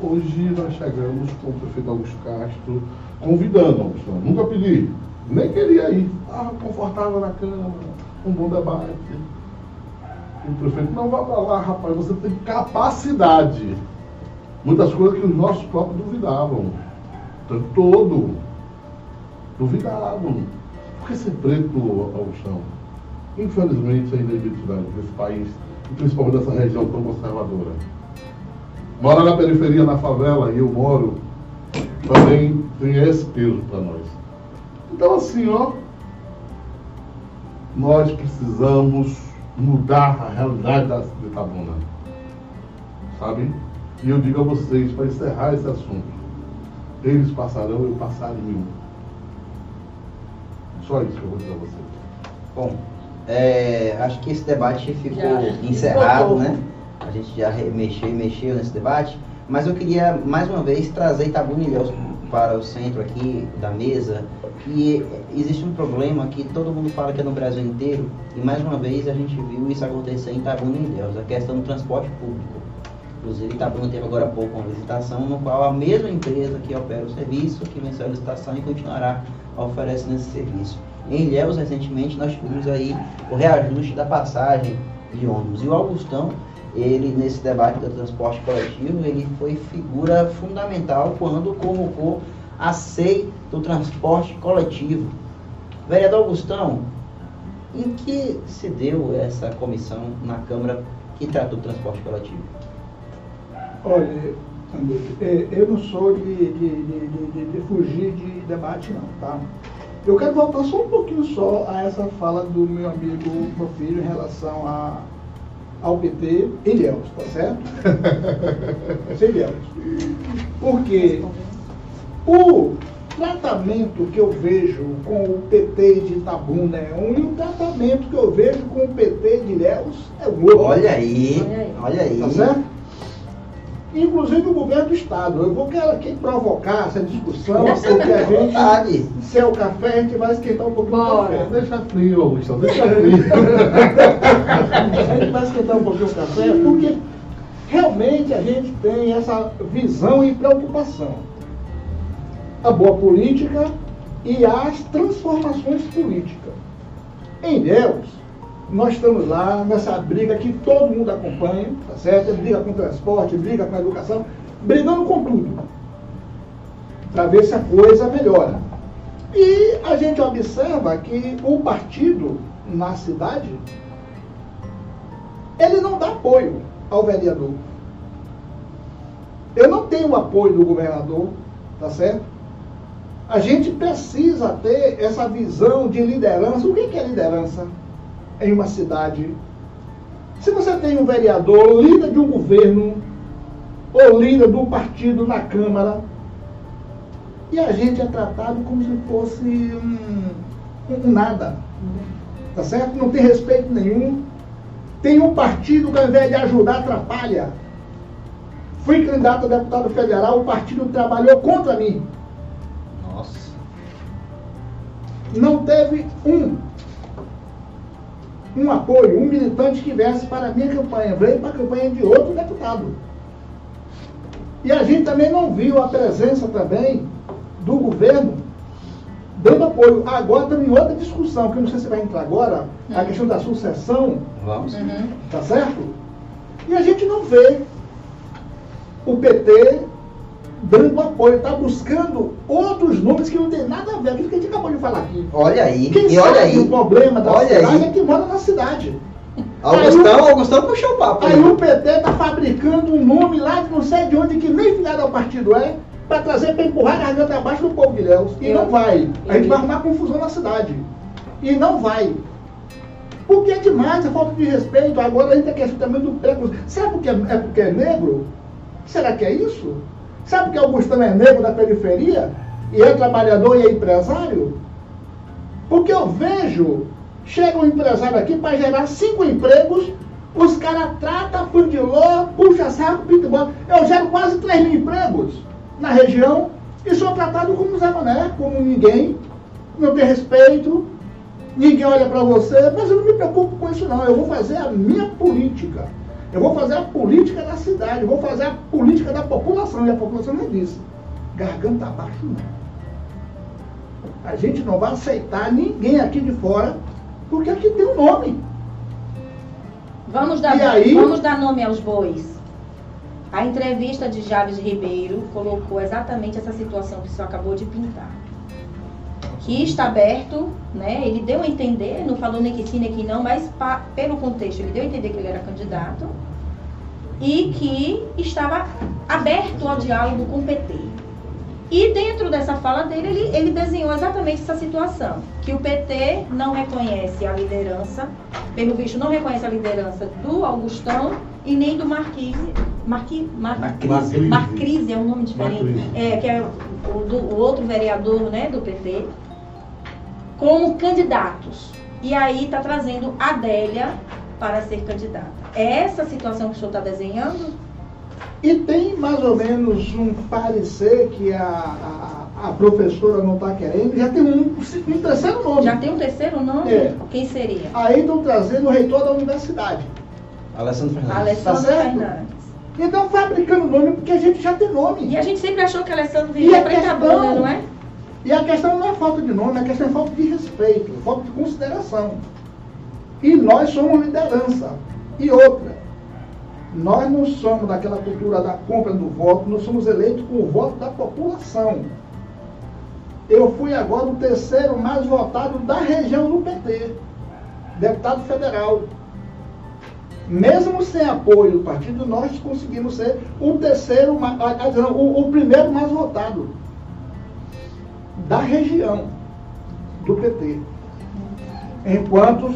Hoje nós chegamos com o prefeito Augusto Castro, convidando Augusto. Nunca pedi, nem queria ir. Estava confortável na Câmara, um bom debate. O prefeito, não vá para lá, rapaz, você tem capacidade. Muitas coisas que os nossos próprios duvidavam. O tempo todo. Duvidavam. Por que ser preto, Augustão? Infelizmente, a identidade desse país, e principalmente dessa região tão conservadora. Morar na periferia, na favela, e eu moro, também tem esse peso para nós. Então, assim, ó, nós precisamos mudar a realidade da de Itabuna. Sabe? E eu digo a vocês, para encerrar esse assunto, eles passarão, eu passarinho. Só isso que eu vou dizer a vocês. Bom, é, acho que esse debate ficou encerrado, né? A gente já mexeu e mexeu nesse debate, mas eu queria mais uma vez trazer Itabuna Ilhéus para o centro aqui da mesa. E existe um problema que todo mundo fala que é no Brasil inteiro, e mais uma vez a gente viu isso acontecer em Itabuna Ilhéus, a questão do transporte público. Inclusive, Itabuna teve agora há pouco uma licitação no qual a mesma empresa que opera o serviço, que venceu a licitação e continuará oferecendo esse serviço. Em Ilhéus, recentemente, nós tivemos aí o reajuste da passagem de ônibus. E o Augustão ele nesse debate do transporte coletivo, ele foi figura fundamental quando convocou a SEI do transporte coletivo. Vereador Augustão, em que se deu essa comissão na Câmara que trata do transporte coletivo? Olha, é, eu não sou de, de, de, de, fugir de debate não, tá? Eu quero voltar só um pouquinho só a essa fala do meu amigo, meu filho, em relação a, ao PT em Ilhéus, tá certo? Sem Ilhéus. Porque o tratamento que eu vejo com o PT de Itabuna é um e o tratamento que eu vejo com o PT de Ilhéus é o outro. Olha aí, olha aí. Tá certo? Inclusive o governo do Estado. Eu vou aqui provocar essa discussão, porque a gente, se é o café, a gente vai esquentar um pouquinho Bora. o café. Deixa frio, Augusto, deixa frio. a gente vai esquentar um pouquinho o café, porque realmente a gente tem essa visão e preocupação. A boa política e as transformações políticas. Em Deus, nós estamos lá nessa briga que todo mundo acompanha, tá certo? Briga com o transporte, briga com a educação, brigando com tudo. Para ver se a coisa melhora. E a gente observa que o partido na cidade, ele não dá apoio ao vereador. Eu não tenho apoio do governador, tá certo? A gente precisa ter essa visão de liderança. O que é liderança? Em uma cidade, se você tem um vereador, líder de um governo, ou líder do partido na Câmara, e a gente é tratado como se fosse um, um nada. Tá certo? Não tem respeito nenhum. Tem um partido que ao invés de ajudar, atrapalha. Fui candidato a deputado federal, o partido trabalhou contra mim. Nossa. Não teve um um apoio, um militante que viesse para a minha campanha, veio para a campanha de outro deputado. E a gente também não viu a presença também do governo dando apoio. Agora estamos em outra discussão, que eu não sei se vai entrar agora, a uhum. questão da sucessão. Vamos. Uhum. Tá certo? E a gente não vê o PT dando apoio, está buscando outros nomes que não tem nada a ver. Aquilo que a gente acabou de falar aqui. Olha aí, Quem e sabe olha aí. o problema da olha cidade aí. é que mora na cidade. Augustão, aí, Augustão puxou o papo. Aí, aí o PT está fabricando um nome lá de não sei de onde, que nem filiado ao partido é, para trazer, para empurrar a garganta abaixo do povo de Léus. E eu, não vai. A gente vai arrumar confusão na cidade. E não vai. Porque é demais, é falta de respeito. Agora a gente tem questão também do preconceito. Será porque é, é porque é negro? Será que é isso? Sabe que Augustão é negro da periferia? E é trabalhador e é empresário? Porque eu vejo, chega um empresário aqui para gerar cinco empregos, os caras tratam, fundilô, puxa saco, pitbull. Eu gero quase três mil empregos na região e sou tratado como Zé Mané, como ninguém, não tem respeito, ninguém olha para você, mas eu não me preocupo com isso não, eu vou fazer a minha política. Eu vou fazer a política da cidade, eu vou fazer a política da população. E a população não é disso. Garganta abaixo, não. A gente não vai aceitar ninguém aqui de fora, porque aqui tem um nome. Vamos dar, aí, vamos dar nome aos bois. A entrevista de Javes Ribeiro colocou exatamente essa situação que o senhor acabou de pintar. Que está aberto, né? Ele deu a entender, não falou nem que sim, nem que não, mas pa, pelo contexto, ele deu a entender que ele era candidato e que estava aberto ao diálogo com o PT. E dentro dessa fala dele, ele, ele desenhou exatamente essa situação, que o PT não reconhece a liderança, pelo visto não reconhece a liderança do Augustão e nem do Marquise. Marqui, Mar, Marcrise. Marcrise é um nome diferente, é, que é o, do, o outro vereador né, do PT, como candidatos. E aí está trazendo a Adélia para ser candidata. É essa situação que o senhor está desenhando? E tem mais ou menos um parecer que a, a, a professora não está querendo, já tem um, um, terceiro nome. Já tem um terceiro nome? É. Quem seria? Aí estão trazendo o reitor da universidade. Alessandro Fernandes. Alessandro tá Fernandes. Então fabricando nome porque a gente já tem nome. E a gente sempre achou que Alessandro vivia para Itabuna, não é? E a questão não é falta de nome, a questão é falta de respeito, falta de consideração. E nós somos liderança. E outra, Nós não somos daquela cultura da compra do voto, nós somos eleitos com o voto da população. Eu fui agora o terceiro mais votado da região do PT, deputado federal. Mesmo sem apoio do partido, nós conseguimos ser o terceiro, o, primeiro mais votado da região do PT. Enquanto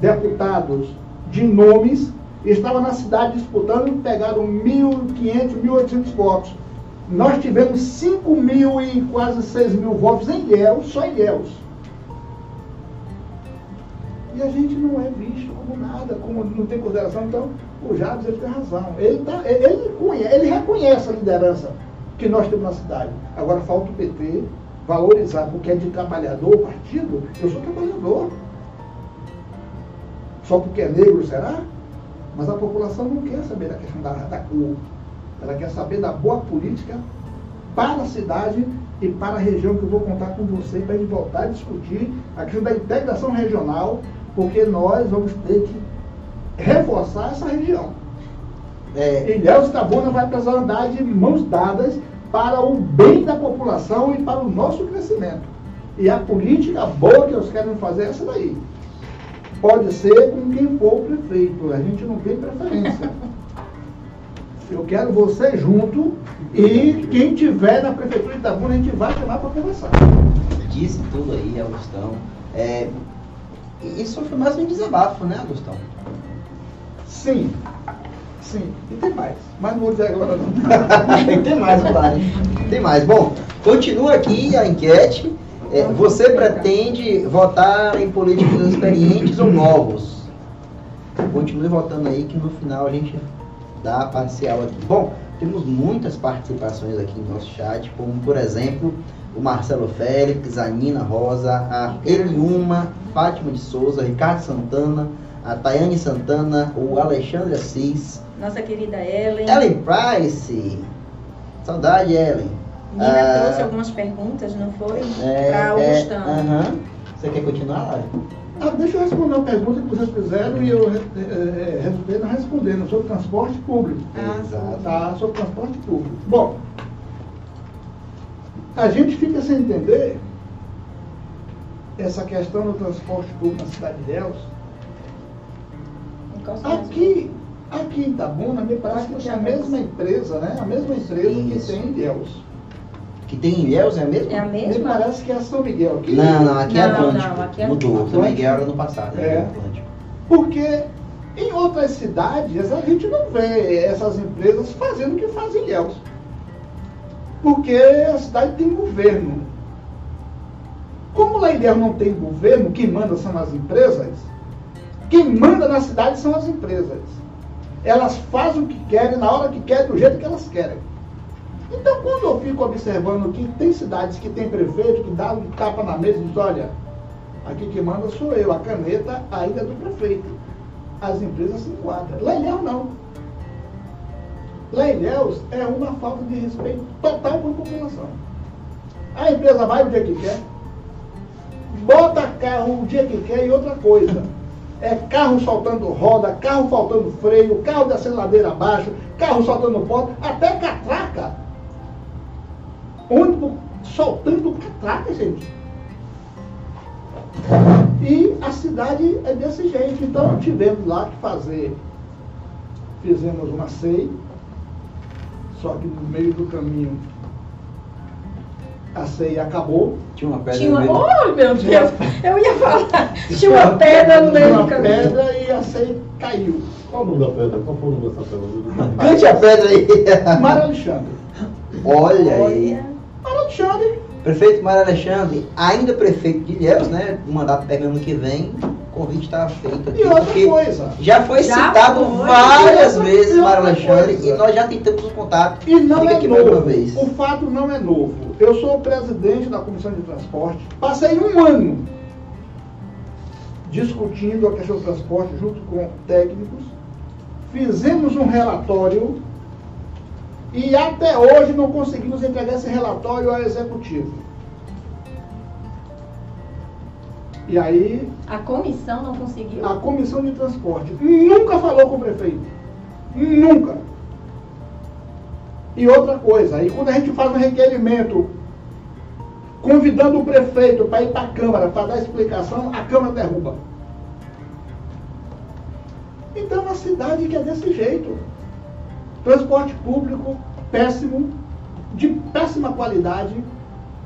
deputados de nomes estavam na cidade disputando e pegaram 1.500, 1.800 votos. Nós tivemos 5 mil e quase 6 mil votos em Ilhéus, só em Ilhéus. E a gente não é visto como nada, como não tem consideração. Então, o Jabes ele tem razão. Ele, tá, ele, ele, ele reconhece a liderança que nós temos na cidade. Agora falta o PT valorizar, porque é de trabalhador partido. Eu sou trabalhador. Só porque é negro, será? Mas a população não quer saber da questão da, da cor. Ela quer saber da boa política para a cidade e para a região que eu vou contar com você para a gente voltar a discutir a questão da integração regional, porque nós vamos ter que reforçar essa região. É, Ilhéus Tabuna vai precisar andar de mãos dadas para o bem da população e para o nosso crescimento. E a política boa que eles querem fazer é essa daí. Pode ser com quem for o prefeito, a gente não tem preferência. Eu quero você junto e quem tiver na prefeitura de Itabuna, a gente vai chamar para conversar. Disse tudo aí, Augustão. É, isso foi mais um desabafo, né, Augustão? Sim. Sim. E tem mais. Mas não vou dizer agora não. tem mais, claro. Tem mais. Bom, continua aqui a enquete. É, você pretende votar em políticos experientes ou novos? Continue votando aí que no final a gente dá a parcial aqui. Bom, temos muitas participações aqui no nosso chat, como por exemplo o Marcelo Félix, a Nina Rosa, a Eliuma, Fátima de Souza, Ricardo Santana, a Tayane Santana, o Alexandre Assis. Nossa querida Ellen. Ellen Price. Saudade, Ellen. Nina ah, trouxe algumas perguntas, não foi? É, Para é, uh -huh. Você quer continuar, Lara? Ah, deixa eu responder uma pergunta que vocês fizeram e eu é, resolvi não respondendo sobre transporte público. Ah, Exato. Tá, sobre transporte público. Bom, a gente fica sem entender essa questão do transporte público na cidade de Deus. Aqui, aqui em Itabuna, me parece que é a mesma empresa, né? A mesma empresa Isso. que tem em Deus. Que tem em Ilhéus, é a mesma? É a mesma? Me parece que é São Miguel. Aqui. Não, não, aqui é não, é Atlântico. Não, aqui é Mudou. Atlântico. São Miguel era no passado, é. Atlântico. Porque em outras cidades a gente não vê essas empresas fazendo o que fazem em Ilhéus. Porque a cidade tem governo. Como lá não tem governo, quem manda são as empresas, quem manda na cidade são as empresas. Elas fazem o que querem, na hora que querem, do jeito que elas querem. Então, quando eu fico observando que tem cidades que tem prefeito que dá um tapa na mesa e diz, olha, aqui que manda sou eu, a caneta ainda é do prefeito. As empresas se enquadram. Lá não. Lá em é uma falta de respeito total com a população. A empresa vai o dia que quer, bota carro o dia que quer e outra coisa. É carro soltando roda, carro faltando freio, carro descendo ladeira abaixo, carro soltando porta, até catraca ônibus soltando catraca, gente. E a cidade é desse jeito. Então tivemos lá que fazer, fizemos uma CEI, só que no meio do caminho a ceia acabou. Tinha uma pedra Tinha uma... no meio. Oh, meu Deus! Eu ia falar. Tinha uma pedra no meio do caminho. Tinha uma pedra e a ceia caiu. Qual o nome da pedra? Qual foi o nome dessa pedra? Cante a pedra aí. Mário Alexandre. Olha aí. Mário Alexandre. Prefeito Mário Alexandre, ainda prefeito de Ilhéus, né? O mandato pega ano que vem. O convite está feito aqui. E outra coisa. Já foi já citado foi, várias vezes Mário Alexandre coisa. e nós já tentamos o contato. E não Fica é aqui novo. Vez. O fato não é novo. Eu sou o presidente da Comissão de Transporte. Passei um ano discutindo a questão do transporte junto com técnicos. Fizemos um relatório e até hoje não conseguimos entregar esse relatório ao executivo. E aí. A comissão não conseguiu? A comissão de transporte nunca falou com o prefeito. Nunca. E outra coisa, aí quando a gente faz um requerimento convidando o prefeito para ir para a Câmara para dar explicação, a Câmara derruba. Então uma cidade que é desse jeito. Transporte público péssimo, de péssima qualidade,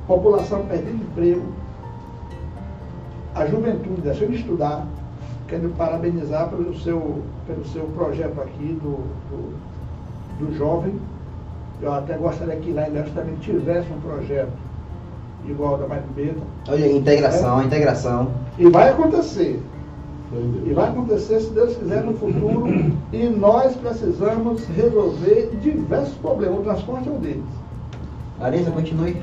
população perdendo emprego, a juventude deixando de estudar. Quero parabenizar pelo seu, pelo seu projeto aqui do, do, do jovem. Eu até gostaria que lá em Ilhéus também tivesse um projeto igual ao da Marimbeta. Olha, integração, é? integração. E vai acontecer. E vai acontecer, se Deus quiser, no futuro. e nós precisamos resolver diversos problemas. O transporte é um deles. Larissa, continue.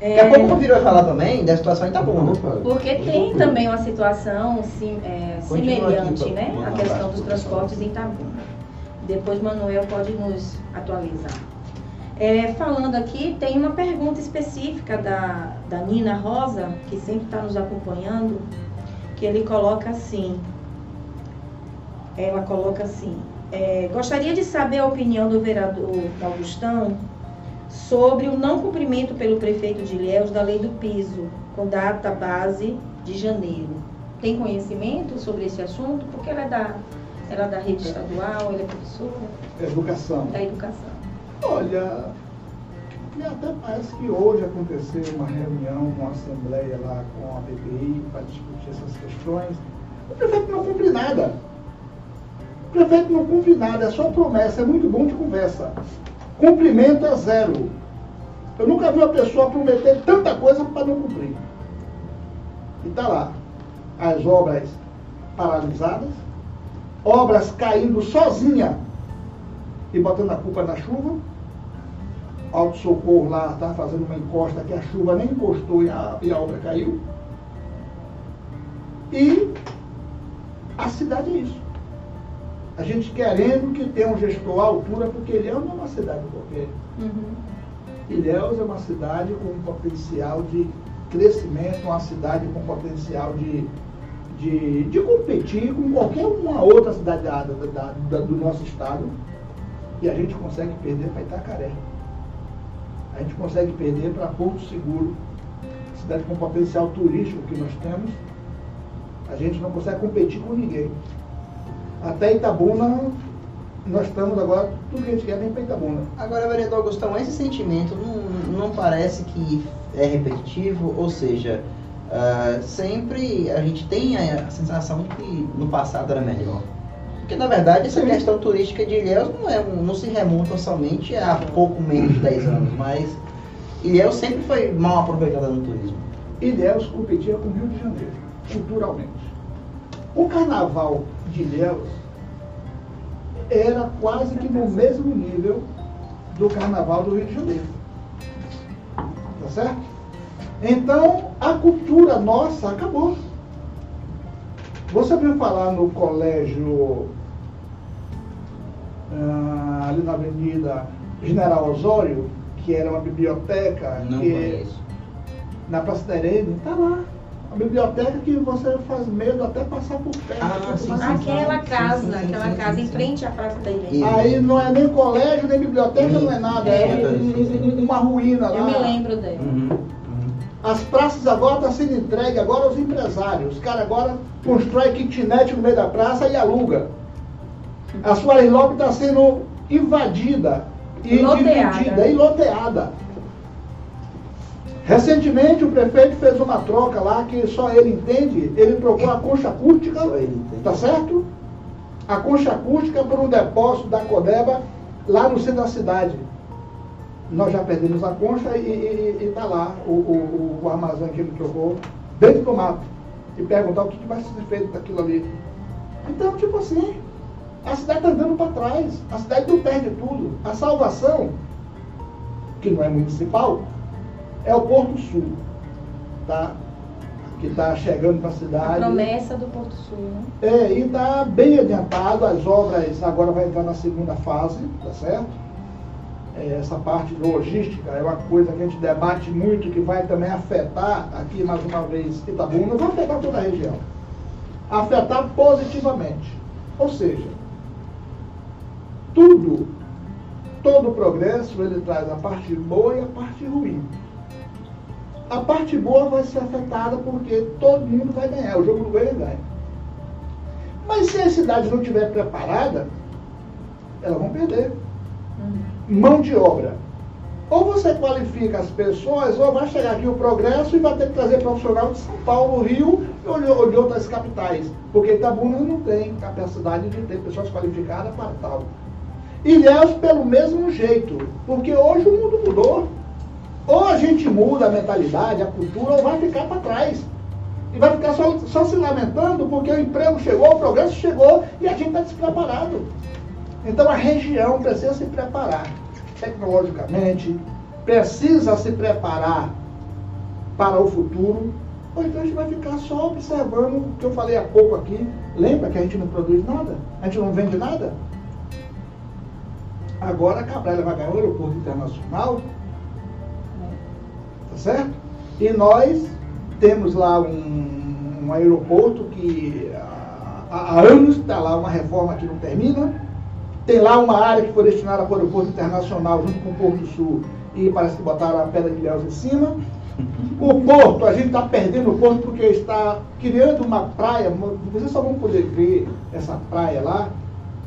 É... Daqui a pouco o Viro vai falar também da situação em Itabuna. Porque tem também uma situação sim, é, semelhante, aqui, né? A questão dos transportes em Itabuna. Depois Manuel pode nos atualizar. É, falando aqui, tem uma pergunta específica da, da Nina Rosa, que sempre está nos acompanhando, que ele coloca assim. Ela coloca assim. É, gostaria de saber a opinião do vereador Augustão sobre o não cumprimento pelo prefeito de Ilhéus da lei do piso, com data base de janeiro. Tem conhecimento sobre esse assunto? Porque ela é da, ela é da rede estadual, ela é professora? Educação. Da educação. Olha, até parece que hoje aconteceu uma reunião, uma assembleia lá com a BPI para discutir essas questões. O prefeito não cumpre nada. O prefeito não cumpre nada, é só promessa, é muito bom de conversa. Cumprimento é zero. Eu nunca vi uma pessoa prometer tanta coisa para não cumprir. E está lá. As obras paralisadas, obras caindo sozinha e botando a culpa na chuva. Alto Socorro lá está fazendo uma encosta que a chuva nem encostou e a, e a obra caiu. E a cidade é isso a gente querendo que tenha um gestor à altura, porque Ilhéus não é uma cidade qualquer. Uhum. Ilhéus é uma cidade com um potencial de crescimento, uma cidade com potencial de, de, de competir com qualquer uma outra cidade da, da, da, do nosso estado. E a gente consegue perder para Itacaré. A gente consegue perder para Porto Seguro, cidade com potencial turístico que nós temos. A gente não consegue competir com ninguém. Até Itabuna, nós estamos agora, tudo que a gente quer vem para Itabuna. Agora, vereador Augustão, esse sentimento não, não parece que é repetitivo, ou seja, uh, sempre a gente tem a sensação de que no passado era melhor. Porque, na verdade, essa Sim. questão turística de Ilhéus não, é, não se remonta somente a pouco menos de 10 anos, mas Ilhéus sempre foi mal aproveitada no turismo. Ilhéus competia com o Rio de Janeiro, culturalmente. O carnaval Ilhéus era quase que no mesmo nível do carnaval do Rio de Janeiro. Tá certo? Então, a cultura nossa acabou. Você ouviu falar no colégio ah, ali na Avenida General Osório, que era uma biblioteca Não que conheço. na Praça da Irene, tá lá biblioteca que você faz medo até passar por perto. Ah, sim, sim, aquela casa, sim, aquela casa em frente à Praça da Igreja. Aí não é nem colégio, nem biblioteca, não é nada. É uma ruína lá. Eu me lembro dela. Uhum, uhum. As praças agora estão sendo entregues agora aos empresários. Os caras agora constroem kitnet no meio da praça e aluga. A sua Lopes está sendo invadida e loteada. dividida e loteada. Recentemente o prefeito fez uma troca lá que só ele entende, ele trocou a concha acústica, tá certo? A concha acústica por um depósito da Codeba lá no centro da cidade. Nós já perdemos a concha e está lá o, o, o, armazém que ele trocou dentro do mato. E perguntar o que, que vai ser feito daquilo ali. Então, tipo assim, a cidade está andando para trás, a cidade não perde tudo. A salvação, que não é municipal, é o Porto Sul, tá? que está chegando para a cidade. A promessa do Porto Sul, né? É, e está bem adiantado, as obras agora vai entrar na segunda fase, tá certo? É, essa parte logística é uma coisa que a gente debate muito, que vai também afetar, aqui mais uma vez, Itabuna, vai afetar toda a região. Afetar positivamente. Ou seja, tudo, todo progresso, ele traz a parte boa e a parte ruim. A parte boa vai ser afetada porque todo mundo vai ganhar, o jogo do ganha ganha. Mas se a cidade não estiver preparada, elas vão perder. Uhum. Mão de obra. Ou você qualifica as pessoas, ou vai chegar aqui o progresso e vai ter que trazer profissional de São Paulo, Rio ou de outras capitais. Porque Itabuna não tem capacidade de ter pessoas qualificadas para tal. Ilhéus pelo mesmo jeito, porque hoje o mundo mudou. Ou a gente muda a mentalidade, a cultura, ou vai ficar para trás. E vai ficar só, só se lamentando porque o emprego chegou, o progresso chegou e a gente está despreparado. Então a região precisa se preparar tecnologicamente, precisa se preparar para o futuro, ou então a gente vai ficar só observando o que eu falei há pouco aqui. Lembra que a gente não produz nada? A gente não vende nada? Agora a Cabral vai ganhar o aeroporto internacional, tá certo? E nós temos lá um, um aeroporto que há, há anos está lá uma reforma que não termina, tem lá uma área que foi destinada para o aeroporto internacional junto com o Porto Sul e parece que botaram a pedra de Ilhéus em cima. O porto, a gente está perdendo o porto porque está criando uma praia, vocês só vão poder ver essa praia lá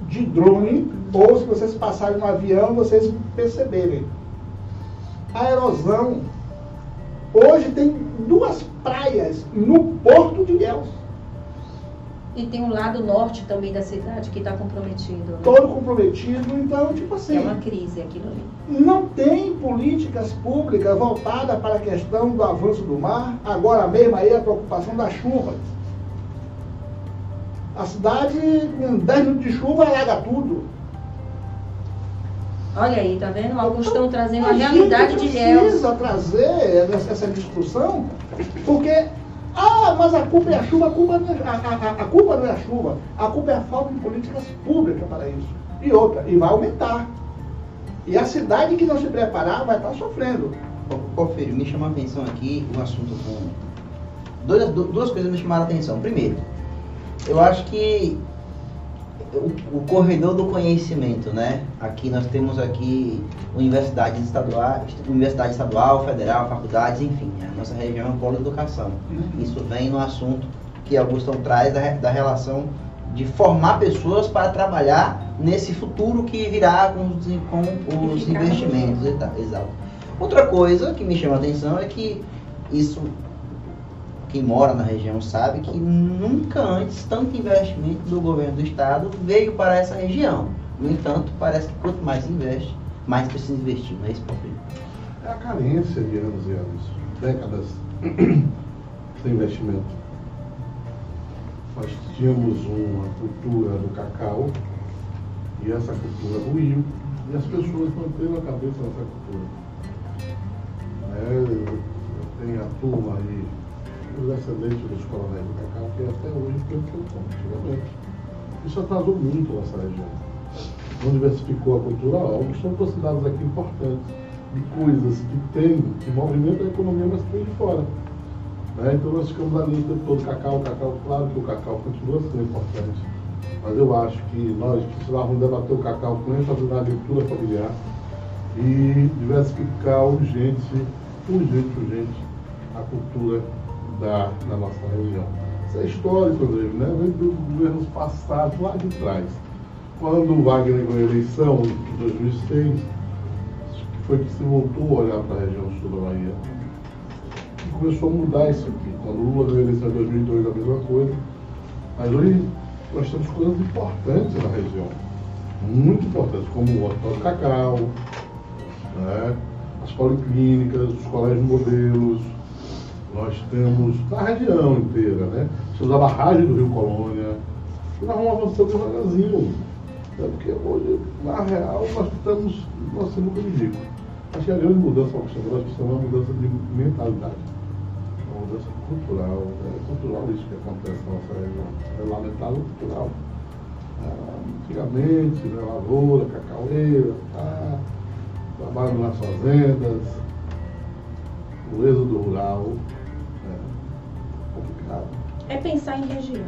de drone, ou se vocês passarem no avião, vocês perceberem. A erosão. Hoje tem duas praias no porto de Ilhéus. E tem um lado norte também da cidade que está comprometido. Né? Todo comprometido, então, tipo assim. É uma crise aquilo ali. Não tem políticas públicas voltadas para a questão do avanço do mar, agora mesmo aí a preocupação das chuvas. A cidade, em 10 minutos de chuva, alaga tudo. Olha aí, tá vendo? Alguns estão trazendo a, a realidade de Deus. precisa trazer essa discussão, porque ah, mas a culpa é a chuva, a culpa não é a, a, a, culpa não é a chuva, a culpa é a falta de políticas públicas para isso. E outra, e vai aumentar. E a cidade que não se preparar vai estar sofrendo. Porfírio, me chama a atenção aqui um assunto com. Duas, duas coisas me chamaram a atenção. Primeiro, eu acho que o, o, corredor do conhecimento, né? Aqui nós temos aqui universidades estaduais, universidade estadual, federal, faculdades, enfim, a nossa região é um polo de educação. Uhum. Isso vem no assunto que Augusto traz da, da relação de formar pessoas para trabalhar nesse futuro que virá com os, com os investimentos. Exato. Outra coisa que me chama a atenção é que isso quem mora na região sabe que nunca antes tanto investimento do governo do estado veio para essa região. No entanto, parece que quanto mais investe, mais precisa investir, não é isso, Paulo? É a carência de anos e anos, décadas sem investimento. Nós tínhamos uma cultura do cacau e essa cultura ruiu e as pessoas manteram a cabeça nessa cultura. É, tenho a turma aí dos coronéis do cacau, que até hoje como antigamente. Isso atrasou muito nossa região. Não diversificou a cultura, algo são considerados aqui importantes, de coisas que tem, que movimentam a economia, mas que de fora. Né? Então nós ficamos ali o tempo todo, cacau, cacau, claro que o cacau continua sendo importante, mas eu acho que nós precisávamos debater o cacau com ênfase na agricultura familiar e diversificar urgente, urgente, urgente, a cultura da, da nossa região. Isso é histórico, Rodrigo, né? Vem dos governos passados, lá de trás. Quando o Wagner ganhou a eleição em 2006, que foi que se voltou a olhar para a região sul da Bahia. E começou a mudar isso aqui. Quando o Lula ganhou a eleição em 2002, a mesma coisa. Mas hoje nós temos coisas importantes na região. Muito importantes, como o Hospital do Cacau, né? as policlínicas, os colégios modelos, nós temos na região inteira, né? Temos a barragem do Rio Colônia, nós vamos avançando devagarzinho. Né? Porque hoje, na real, nós estamos, nós somos ridículos. Acho que a grande mudança nós precisamos é uma mudança de mentalidade. Uma mudança cultural. É cultural isso que acontece na nossa região. É lamentável cultural. Ah, antigamente, né, lavoura, cacaueira, tá, trabalho nas fazendas, o êxodo rural, é pensar em região,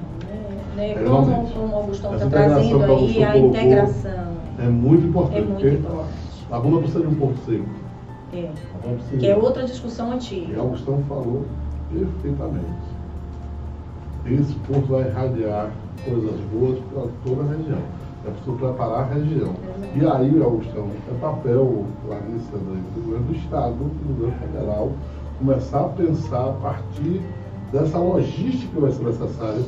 né? né? Como, como o Augustão está trazendo aí a integração. É muito importante. É muito porque importante. A bunda precisa de um porto seco. É. Que é outra discussão E antiga. Augustão falou perfeitamente. Esse porto vai irradiar coisas boas para toda a região. É preciso preparar a região. E aí, Augustão, é papel, Larissa, do governo do Estado, do governo federal, começar a pensar a partir dessa logística que vai ser necessária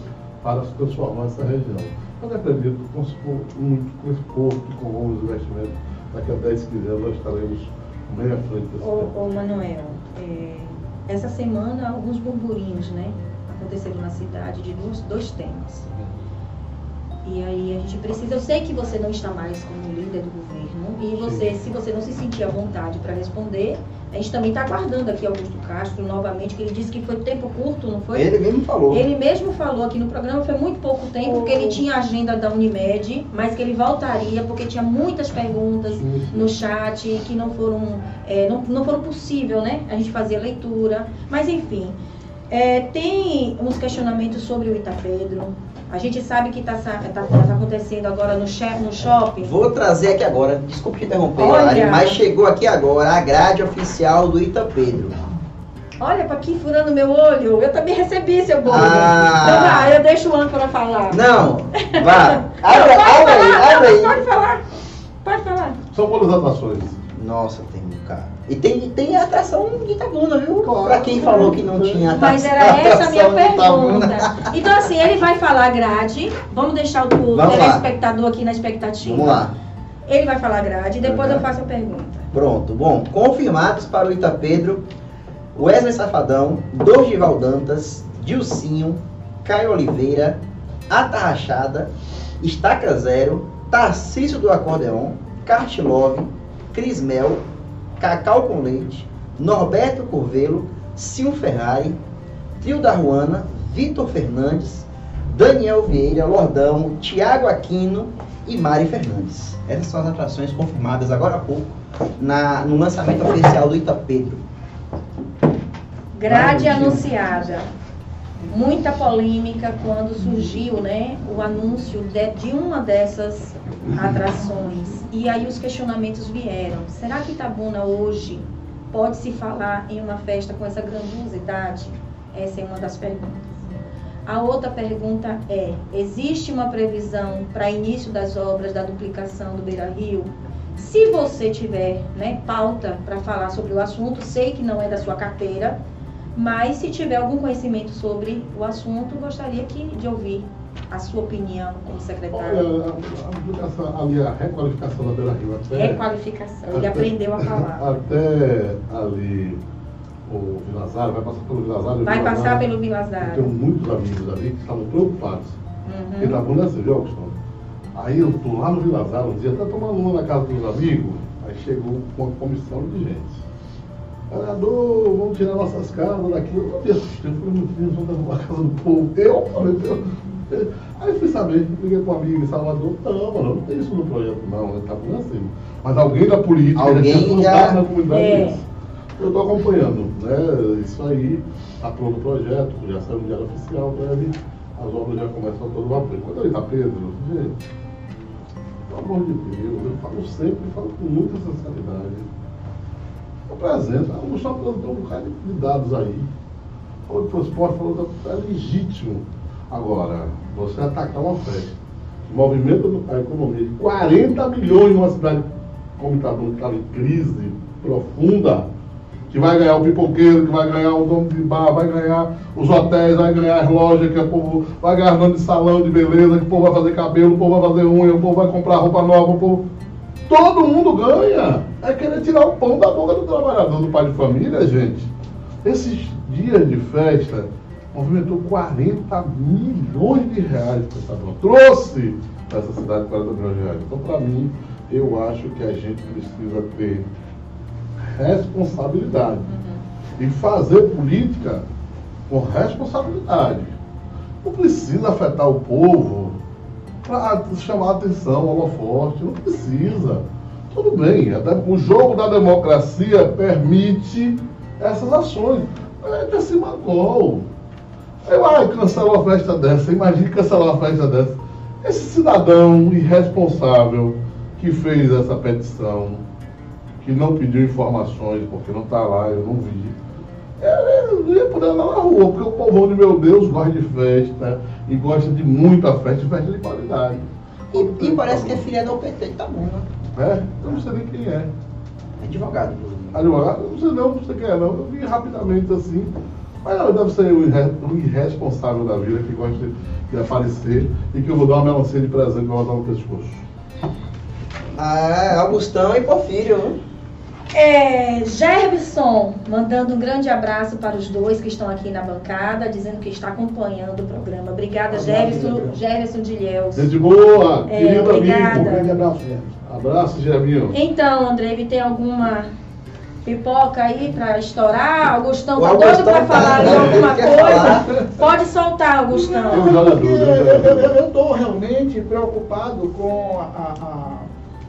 para se transformar essa região. Eu acredito que com esse porto- muito com esse porto e com bons investimentos, daqui a 10, 15 anos nós estaremos bem à frente desse Ô, ô Manuel, é, essa semana alguns burburinhos, né? Aconteceram na cidade de dois, dois temas. E aí a gente precisa, eu sei que você não está mais como líder do governo, e você, se você não se sentir à vontade para responder, a gente também está aguardando aqui Augusto Castro novamente, que ele disse que foi tempo curto, não foi? Ele mesmo falou. Ele mesmo falou aqui no programa, foi muito pouco tempo, porque ele tinha a agenda da Unimed, mas que ele voltaria, porque tinha muitas perguntas Sim, sim. no chat que não foram, é, não, não foram possível, né? A gente fazia leitura. Mas enfim, é, tem uns questionamentos sobre o Itapedro. A gente sabe que está acontecendo agora no, che- no shopping. Vou trazer aqui agora, desculpe te interromper, Olha. Lari, mas chegou aqui agora a grade oficial do Ita Pedro. Olha para aqui furando meu olho. Eu também recebi seu bolo. Ah. Então vai, eu deixo o âncora falar. Não, vá. Não, Abre, pode abre abre não, aí. Pode falar. Pode falar. São boas atrações. Nossa, tem um cara. E tem, tem atração de Itabuna, viu? Claro. Pra quem falou que não tinha atração. Mas era essa a minha pergunta. Então, assim, ele vai falar grade. Vamos deixar o telespectador aqui na expectativa. Vamos lá. Ele vai falar grade, depois Uhum. eu faço a pergunta. Pronto. Bom, confirmados para o Ita Pedro, Wesley Safadão, Dorival Dantas, Dilcinho, Caio Oliveira, Atarrachada, Estaca Zero, Tarcísio do Acordeon, Cartilove, Cris Mel, Cacau com Leite, Norberto Curvelo, Sil Ferrari, Trio da Ruana, Vitor Fernandes, Daniel Vieira, Lordão, Tiago Aquino e Mari Fernandes. Essas são as atrações confirmadas agora há pouco na- no lançamento oficial do Ita Pedro. Grade anunciada. Muita polêmica quando surgiu né, o anúncio de, de uma dessas atrações. E aí os questionamentos vieram. Será que Itabuna hoje pode se falar em uma festa com essa grandiosidade? Essa é uma das perguntas. A outra pergunta é: existe uma previsão para início das obras da duplicação do Beira Rio? Se você tiver né, pauta para falar sobre o assunto, sei que não é da sua carteira, mas se tiver algum conhecimento sobre o assunto, gostaria que, de ouvir a sua opinião como secretário. Olha, a, a aplicação, ali, a requalificação da Beira Rio até. Requalificação. Ele até- aprendeu a falar. Até ali o Vilazário, vai passar pelo Vilazário. Vai Vilazário, passar pelo Eu Vilazário. tenho muitos amigos ali que estavam preocupados. Uhum. da bunda assim, viu, Augustão? Aí eu tô lá no Vilazário um dia, até tomando uma na casa dos amigos, aí chegou uma comissão de gente. Vereador, vamos tirar nossas casas daqui. Eu não me assustei, eu falei, meu Deus, vamos derrubar a casa do povo. Eu falei, Deus. Aí fui saber, liguei com um amigo em Salvador, não, mano, não tem isso no projeto, não, ele tá por assim. Mas alguém da política, Alguém já- na comunidade É. isso. Eu estou acompanhando, né? Isso aí, tá pronto o projeto, já saiu no diário oficial, breve, as obras já começam a todo vapor. Quando ele está Pedro, gente, pelo amor de Deus, eu falo sempre, falo com muita sinceridade. Apresenta, o Gustavo apresentou um bocado de dados aí. Falou de transporte, falou que é legítimo. Agora, você atacar uma festa, que movimenta a economia de 40 milhões numa cidade como Itabuna, que estava em crise profunda, que vai ganhar o pipoqueiro, que vai ganhar o dono de bar, vai ganhar os hotéis, vai ganhar as lojas, que o povo vai ganhar dono de salão de beleza, que o povo vai fazer cabelo, o povo vai fazer unha, o povo vai comprar roupa nova, o povo. Todo mundo ganha. É querer tirar o pão da boca do trabalhador, do pai de família, gente. Esses dias de festa movimentou 40 milhões de reais para essa banda. Trouxe para essa cidade 40 milhões de reais. Então, para mim, eu acho que a gente precisa ter responsabilidade e fazer política com responsabilidade. Não precisa afetar o povo para chamar a atenção, holofote, não precisa. Tudo bem, o jogo da democracia permite essas ações. É cima gol. Eu, ai, cancelou a festa dessa, imagine cancelar uma festa dessa. Esse cidadão irresponsável que fez essa petição, que não pediu informações, porque não está lá, eu não vi. Ele ia poder andar na rua, porque o povo de meu Deus gosta de festa e gosta de muita festa e festa de qualidade. E, e parece que é filha da UPT de Tabuna. É? Eu não sei nem quem é. Advogado. Advogado? Não sei não, não sei quem é não. Eu vi rapidamente assim. Mas ela deve ser um irre- um irresponsável da vida que gosta de, aparecer e que eu vou dar uma melancia de presente pra botar no pescoço. Ah, Augustão e Porfírio, né? É, Gerbson, mandando um grande abraço para os dois que estão aqui na bancada, dizendo que está acompanhando o programa. Obrigada, Gerson. Gerson de Ilhéus. Gente boa, É, querido obrigada. Um amigo. grande abraço, gente. Abraço, Germinho. Então, Andrei, tem alguma pipoca aí para estourar? Augustão tá Augustão doido para tá- falar né, de alguma coisa? Pode soltar, Augustão. Eu estou realmente preocupado com a,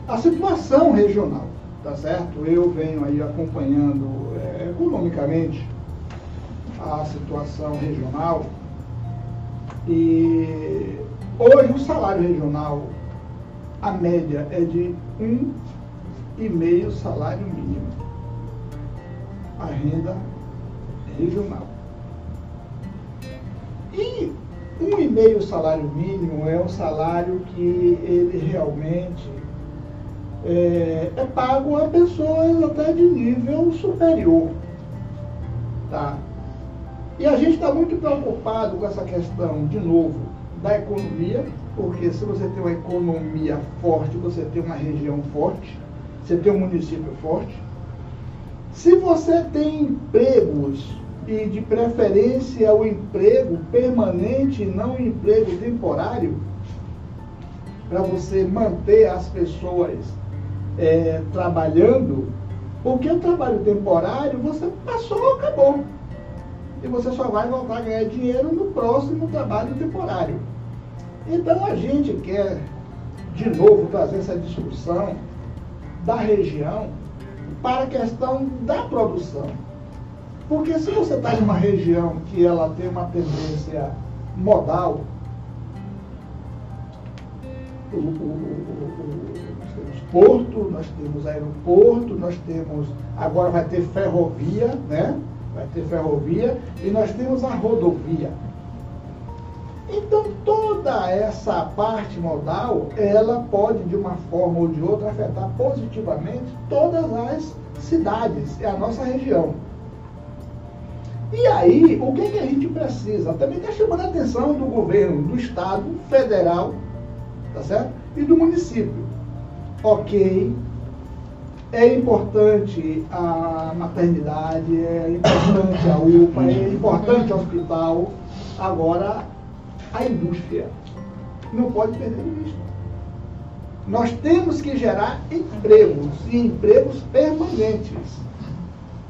a, a situação regional, tá certo? Eu venho aí acompanhando eh, economicamente a situação regional e hoje o salário regional, a média é de um e meio salário mínimo. A renda regional. E um e meio salário mínimo é um salário que ele realmente é, é pago a pessoas até de nível superior. Tá? E a gente está muito preocupado com essa questão, de novo, da economia, porque se você tem uma economia forte, você tem uma região forte, você tem um município forte. Se você tem empregos e de preferência o emprego permanente, não emprego temporário, para você manter as pessoas é, trabalhando, porque o trabalho temporário você passou, acabou. E você só vai voltar a ganhar dinheiro no próximo trabalho temporário. Então a gente quer, de novo, trazer essa discussão da região para a questão da produção. Porque se você está em uma região que ela tem uma tendência modal, o, nós temos porto, nós temos aeroporto, nós temos, agora vai ter ferrovia, né? Vai ter ferrovia e nós temos a rodovia. Então toda essa parte modal, ela pode de uma forma ou de outra afetar positivamente todas as cidades, é a nossa região. E aí, o que, que a gente precisa? Também está chamando a atenção do governo, do Estado, federal, tá certo? E do município. Ok, é importante a maternidade, é importante a UPA, é importante o hospital. Agora, a indústria não pode perder de vista. Nós temos que gerar empregos e empregos permanentes.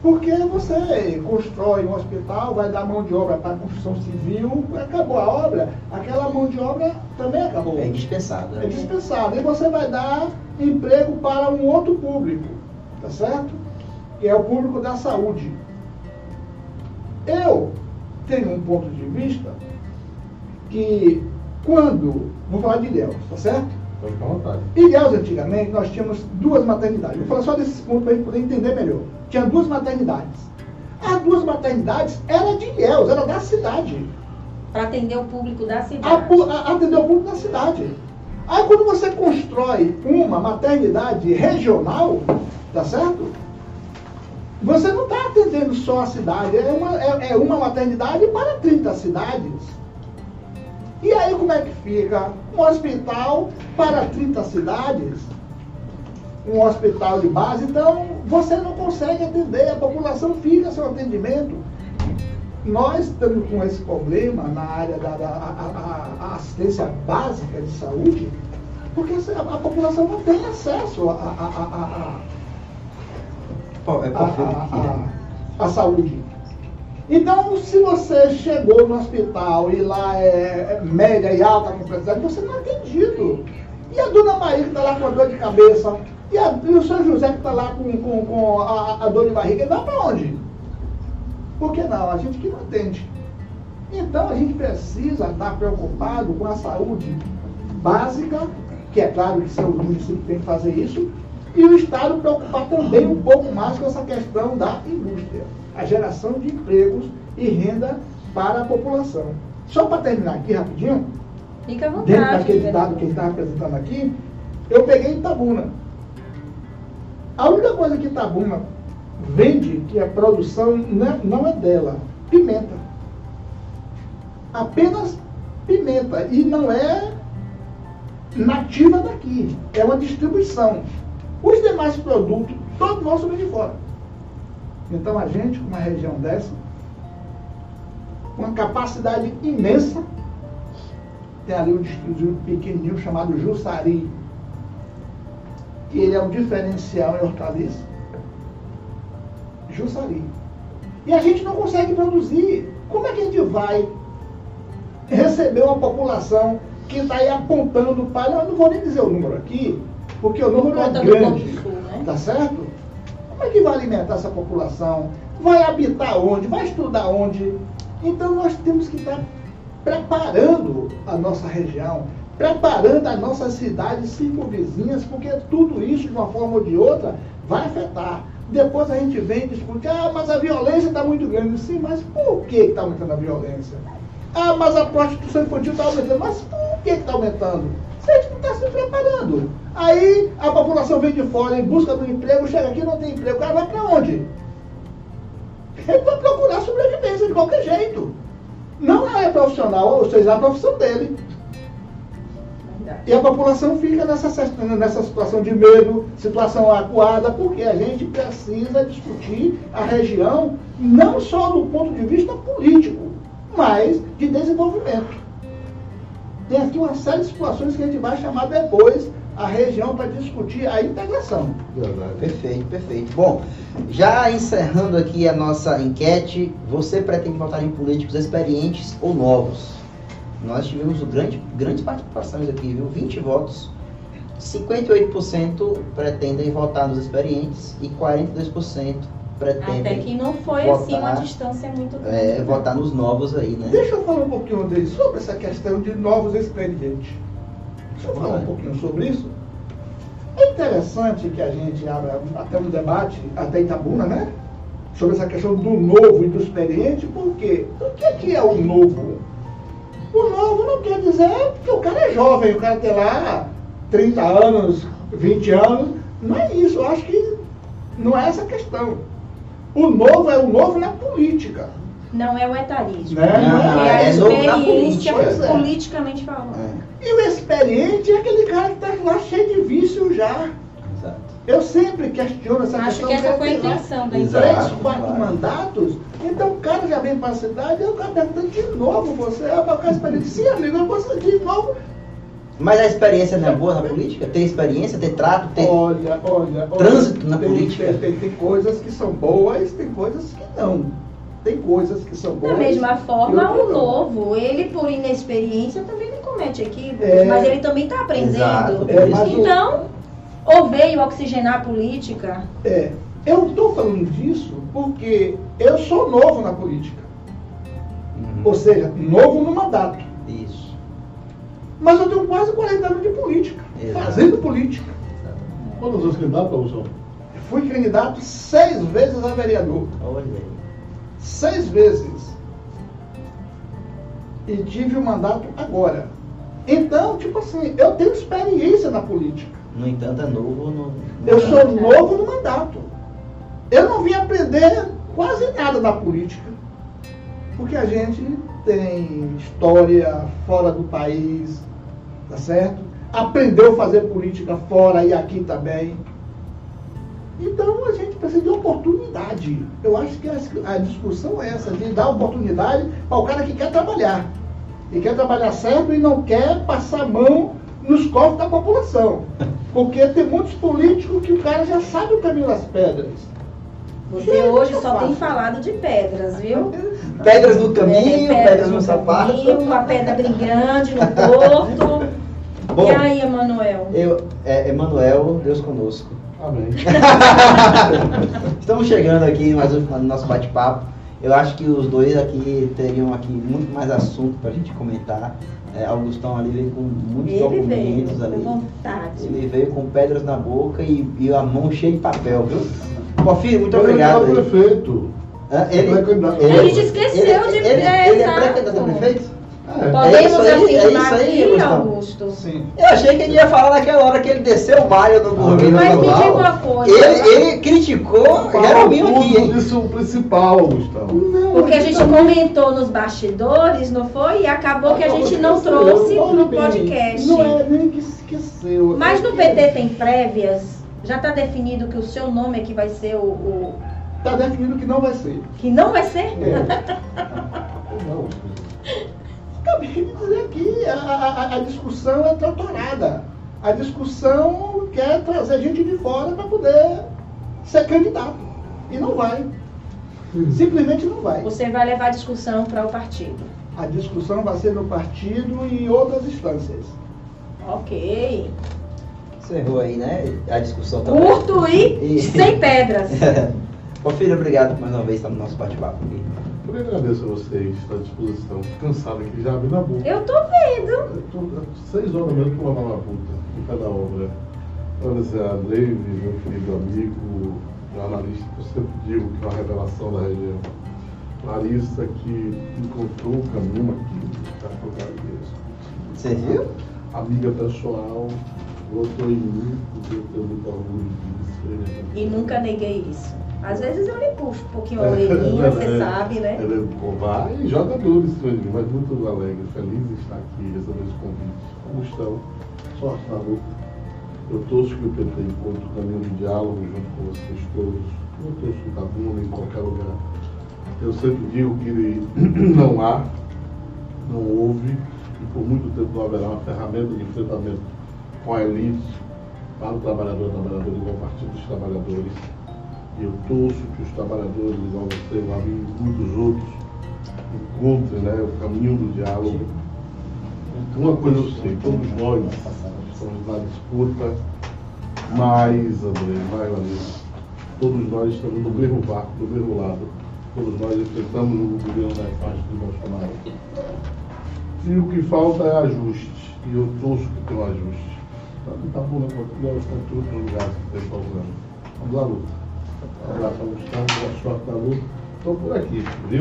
Porque você constrói um hospital, vai dar mão de obra para a construção civil, acabou a obra, aquela mão de obra também acabou. É indispensável. É dispensado. E você vai dar emprego para um outro público, tá certo? Que é o público da saúde. Eu tenho um ponto de vista que quando, vou falar de Ilhéus, tá certo? Pode ficar à vontade. Ilhéus, antigamente, nós tínhamos duas maternidades. Vou falar só desses pontos para a gente poder entender melhor. Tinha duas maternidades. As duas maternidades eram de Ilhéus, era da cidade. Para atender o público da a, cidade. pu- a, atender o público da cidade. Aí quando você constrói uma maternidade regional, tá certo? Você não está atendendo só a cidade, é uma, é, é uma maternidade para 30 cidades. E aí como é que fica? Um hospital para 30 cidades, um hospital de base, então você não consegue atender, a população fica sem atendimento. Nós estamos com esse problema na área da, da- a- a- assistência básica de saúde, porque a, a população não tem acesso a, a- a- a- a- é a, a- a- a saúde. Então, se você chegou no hospital e lá é, é média e alta complexidade, você não é atendido. E a dona Maria que está lá com a dor de cabeça, e, a- e o São José que está lá com, com- com a, a dor de barriga, vai para onde? Por que não? A gente que não atende. Então a gente precisa estar preocupado com a saúde básica que é claro que o município tem que fazer isso, e o Estado preocupar também um pouco mais com essa questão da indústria, a geração de empregos e renda para a população. Só para terminar aqui rapidinho, Fica à vontade. dentro daquele dado que ele estava apresentando aqui, eu peguei Itabuna. A única coisa que Itabuna vende, que a produção não é, não é dela, pimenta. Apenas pimenta. E não é nativa daqui. É uma distribuição. Os demais produtos, todos nossos vêm de fora. Então a gente, com uma região dessa, uma capacidade imensa, tem ali um distrito pequenininho chamado Jussari, que ele é um diferencial em hortaliça. Jussari. E a gente não consegue produzir. Como é que a gente vai receber uma população que está aí apontando para. Eu não vou nem dizer o número aqui, porque o número é grande. Sul, né? Tá certo? Que vai alimentar essa população? Vai habitar onde? Vai estudar onde? Então nós temos que estar preparando a nossa região, preparando as nossas cidades circunvizinhas, porque tudo isso, de uma forma ou de outra, vai afetar. Depois a gente vem discutir, ah, mas a violência está muito grande. Sim, mas por que está aumentando a violência? Ah, mas a prostituição infantil está aumentando. Mas por que está aumentando? Preparando. Aí a população vem de fora em busca do emprego, chega aqui não tem emprego. O cara vai para onde? Ele vai procurar sobrevivência de qualquer jeito. Não é profissional, ou seja, é a profissão dele. E a população fica nessa, nessa situação de medo, situação acuada, porque a gente precisa discutir a região não só do ponto de vista político, mas de desenvolvimento. Tem aqui uma série de situações que a gente vai chamar depois a região para discutir a integração. Perfeito, perfeito. Bom, já encerrando aqui a nossa enquete, você pretende votar em políticos experientes ou novos? Nós tivemos grande, grandes participações aqui, viu? 20 votos. 58% pretendem votar nos experientes e 42% Até que não foi votar, assim uma distância muito grande. é, né? votar nos novos aí, né? Deixa eu falar um pouquinho dele sobre essa questão de novos experientes. Deixa eu falar um pouquinho sobre isso. É interessante que a gente abra até um debate, até Itabuna, né? Sobre essa questão do novo e do experiente, por quê? O que, que é o novo? O novo não quer dizer que o cara é jovem, o cara tem lá 30 anos, 20 anos. Não é isso, eu acho que não é essa a questão. O novo é o novo na política. Não é o etarismo. Né? Não, é a é novo na experiência política. É. politicamente falando. É, E o experiente é aquele cara que está lá cheio de vício já. exato. Eu sempre questiono essa Acho questão. que essa foi a intenção da Exato. Três, quatro claro. mandatos, então o cara já vem para a cidade e o cara pergunta de novo você, mas o cara experiente. Sim, amigo, eu posso de novo. Mas a experiência não é boa na política? Ter experiência, ter trato, ter. Olha, olha, olha. Trânsito na tem, política. Tem, tem, tem coisas que são boas, tem coisas que não. Tem coisas que são boas. Da mesma forma, o novo, ele por inexperiência também não comete equívocos, É. mas ele também está aprendendo. Exato, É, mas o- então, ou veio oxigenar a política, É, eu estou falando disso porque eu sou novo na política. Uhum. Ou seja, novo no mandato. Mas eu tenho quase 40 anos de política, Exato. fazendo política. Quantas vezes candidato, Wilson? Fui candidato seis vezes a vereador. Olha aí. Seis vezes. E tive o mandato agora. Então, tipo assim, eu tenho experiência na política. No entanto, é novo no. no Eu sou novo no mandato. Eu não vim aprender quase nada da política. Porque a gente tem história fora do país, tá certo? Aprendeu a fazer política fora e aqui também. Então a gente precisa de oportunidade. Eu acho que a, discussão é essa, de dar oportunidade para o cara que quer trabalhar. E quer trabalhar certo e não quer passar a mão nos cofres da população. Porque tem muitos políticos que o cara já sabe o caminho das pedras. Você hoje só tem falado de pedras, viu? Pedras no caminho, É, pedras no sapato. caminho, uma pedra grande no porto. Bom, e aí, Emanuel? eu, é, Emanuel, Deus conosco. Amém. Estamos chegando aqui mais um no nosso bate-papo. Eu acho que os dois aqui teriam aqui muito mais assunto para a gente comentar. É, Augustão ali veio com muitos Ele veio documentos com ali. vontade. Ele veio com pedras na boca e, e a mão cheia de papel, viu? Porfírio, muito Ele é obrigado. o aí. prefeito. Hã? Ele, Pré-candidato. A gente esqueceu ele, de- ele, é, ele é pré-candidato a prefeito? É. Podemos aí, é afirmar isso aí, aqui. Augusto. Sim. Eu achei que ele ia falar naquela hora que ele desceu o Maio no governo Mas me diga uma coisa. Ele, ele criticou Jeromil aqui, hein? Isso é o principal, Gustavo. Não, Porque a gente também- comentou nos bastidores, não foi? E acabou que a gente não trouxe no bem, podcast. Não é nem que esqueceu. Mas é no PT tem prévias? Já está definido que o seu nome é que vai ser o, o- Tá definido que não vai ser. que não vai ser? É. Não. Acabei de dizer aqui, a, a- a discussão é tratorada. A discussão quer trazer gente de fora para poder ser candidato. E não vai. Simplesmente não vai. Você vai levar a discussão para o partido. A discussão vai ser no partido e em outras instâncias. Ok. Encerrou aí, né? A discussão também. Curto e E- sem pedras. Ô filho, obrigado mais uma vez por estar no nosso bate-papo aqui. Eu agradeço a vocês, estou à disposição. Tô cansado aqui, já abri na boca. Eu tô vendo. Eu tô seis horas mesmo para lavar na puta, em cada obra. Agradecer a Dave, meu querido amigo, jornalista, que eu sempre digo que é uma revelação da região. Larissa, que encontrou o caminho aqui, para colocar isso. Você viu? Amiga pessoal, votou em mim, porque eu tenho muito orgulho disso. E nunca neguei isso. Às vezes eu lhe puxo um pouquinho a orelhinha, você é, sabe, né? Ela é covar e jogadores, mas muito alegre, feliz de estar aqui, recebendo esse convite. Como estão? Sorte na luta. Eu torço que o PT encontre o caminho de diálogo junto com vocês todos. Eu torço que Tabuna em qualquer lugar. Eu sempre digo que não há, não houve e por muito tempo não haverá uma ferramenta de enfrentamento com a elite para o trabalhador e trabalhadora igual o Partido dos Trabalhadores. Eu torço que os trabalhadores, igual você, igual a mim e muitos outros, encontrem né, o caminho do diálogo. Uma coisa eu sei, todos nós estamos na disputa, mas, André, vai, Larissa, todos nós estamos no mesmo barco, do mesmo lado. Todos nós enfrentamos o governo da parte do Bolsonaro. E o que falta é ajuste. E eu torço que tenha um ajuste. Tá bom, né? Nós estamos todos nos lugares que tem problema. Vamos lá, luta. Um abraço a Gustavo, boa sorte na luta. Estou por aqui, viu?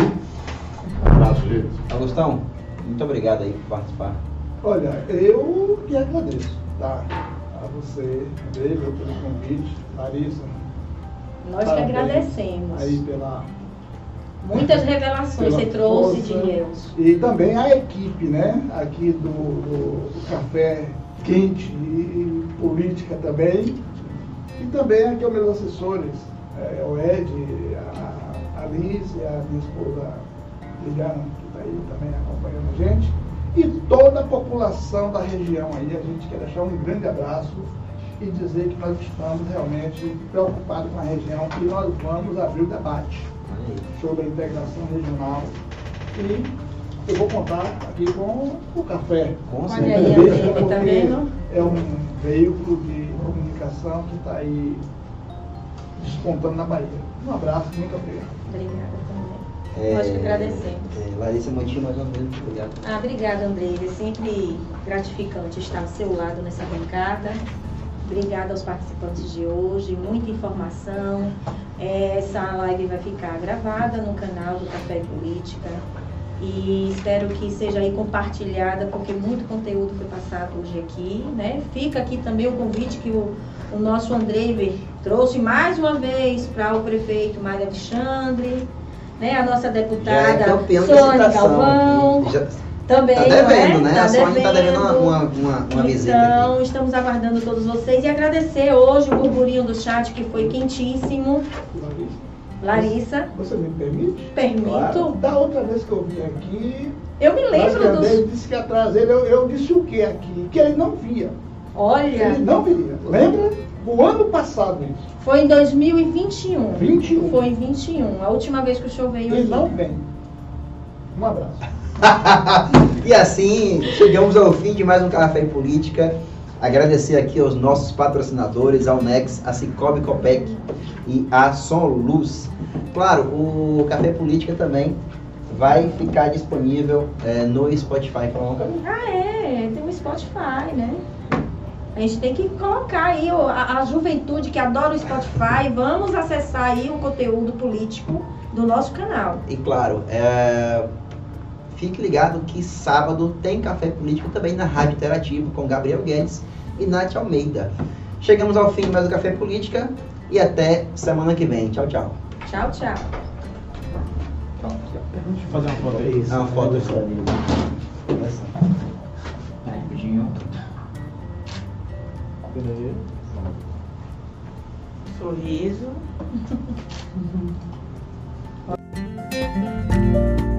Um abraço, gente. Augustão, muito obrigado aí por participar. Olha, eu que agradeço, tá? A você, David, pelo convite, Larissa. Nós que agradecemos. Aí pela Muitas revelações pela você trouxe força. de Deus. E também a equipe, né? Aqui do, do- do Café Quente e política também. E também aqui os meus assessores, é, o Ed, a, a Liz e a minha esposa Liliana, que está aí também acompanhando a gente. E toda a população da região aí, a gente quer deixar um grande abraço e dizer que nós estamos realmente preocupados com a região e nós vamos abrir o debate sobre a integração regional. E eu vou contar aqui com o café. Com certeza. Porque tá? É um veículo de comunicação que está aí despontando na Bahia. Um abraço, muito obrigado. Obrigada também. É, Nós que agradecemos. é, Larissa Montinho, mais uma vez, muito obrigado. Ah, obrigada, Andrei. É sempre gratificante estar ao seu lado nessa bancada. Obrigada aos participantes de hoje, muita informação. É, Essa live vai ficar gravada no canal do Café Política. E espero que seja aí compartilhada, porque muito conteúdo foi passado hoje aqui, né? Fica aqui também o convite que o, o nosso Andrei trouxe mais uma vez para o prefeito Mário Alexandre, né? A nossa é deputada de Sônia Galvão. Já, Também, tá devendo, não é? né? Tá a Sônia está devendo uma, devendo. uma, uma, uma visita Então, aqui. estamos aguardando todos vocês e agradecer hoje o burburinho do chat que foi quentíssimo. Larissa, Você me permite? permito. Claro. Da outra vez que eu vim aqui, Eu me lembro dos. disse que atrás dele, eu, eu disse o que aqui? Que ele não via. Olha, Ele não viria. Lembra? O ano passado isso. foi em 2021. 21. Foi em 21, a última vez que o senhor veio Ele aqui. não vem. Um abraço. e assim, chegamos ao fim de mais um Café em Política. Agradecer aqui aos nossos patrocinadores, ao Nex, a Cicobi Copec e a Som Luz. Claro, o Café Política também vai ficar disponível é, no Spotify. Ah, é, tem o Spotify, né? A gente tem que colocar aí a, a, juventude que adora o Spotify, vamos acessar aí o conteúdo político do nosso canal. E claro, é, fique ligado que sábado tem Café Político também na Rádio Interativo com Gabriel Guedes e Nath Almeida. Chegamos ao fim mais do Café Política e até semana que vem. Tchau, tchau. Tchau, tchau. Deixa eu fazer uma foto aí. Ah, uma foto aí. Peraí. Sorriso.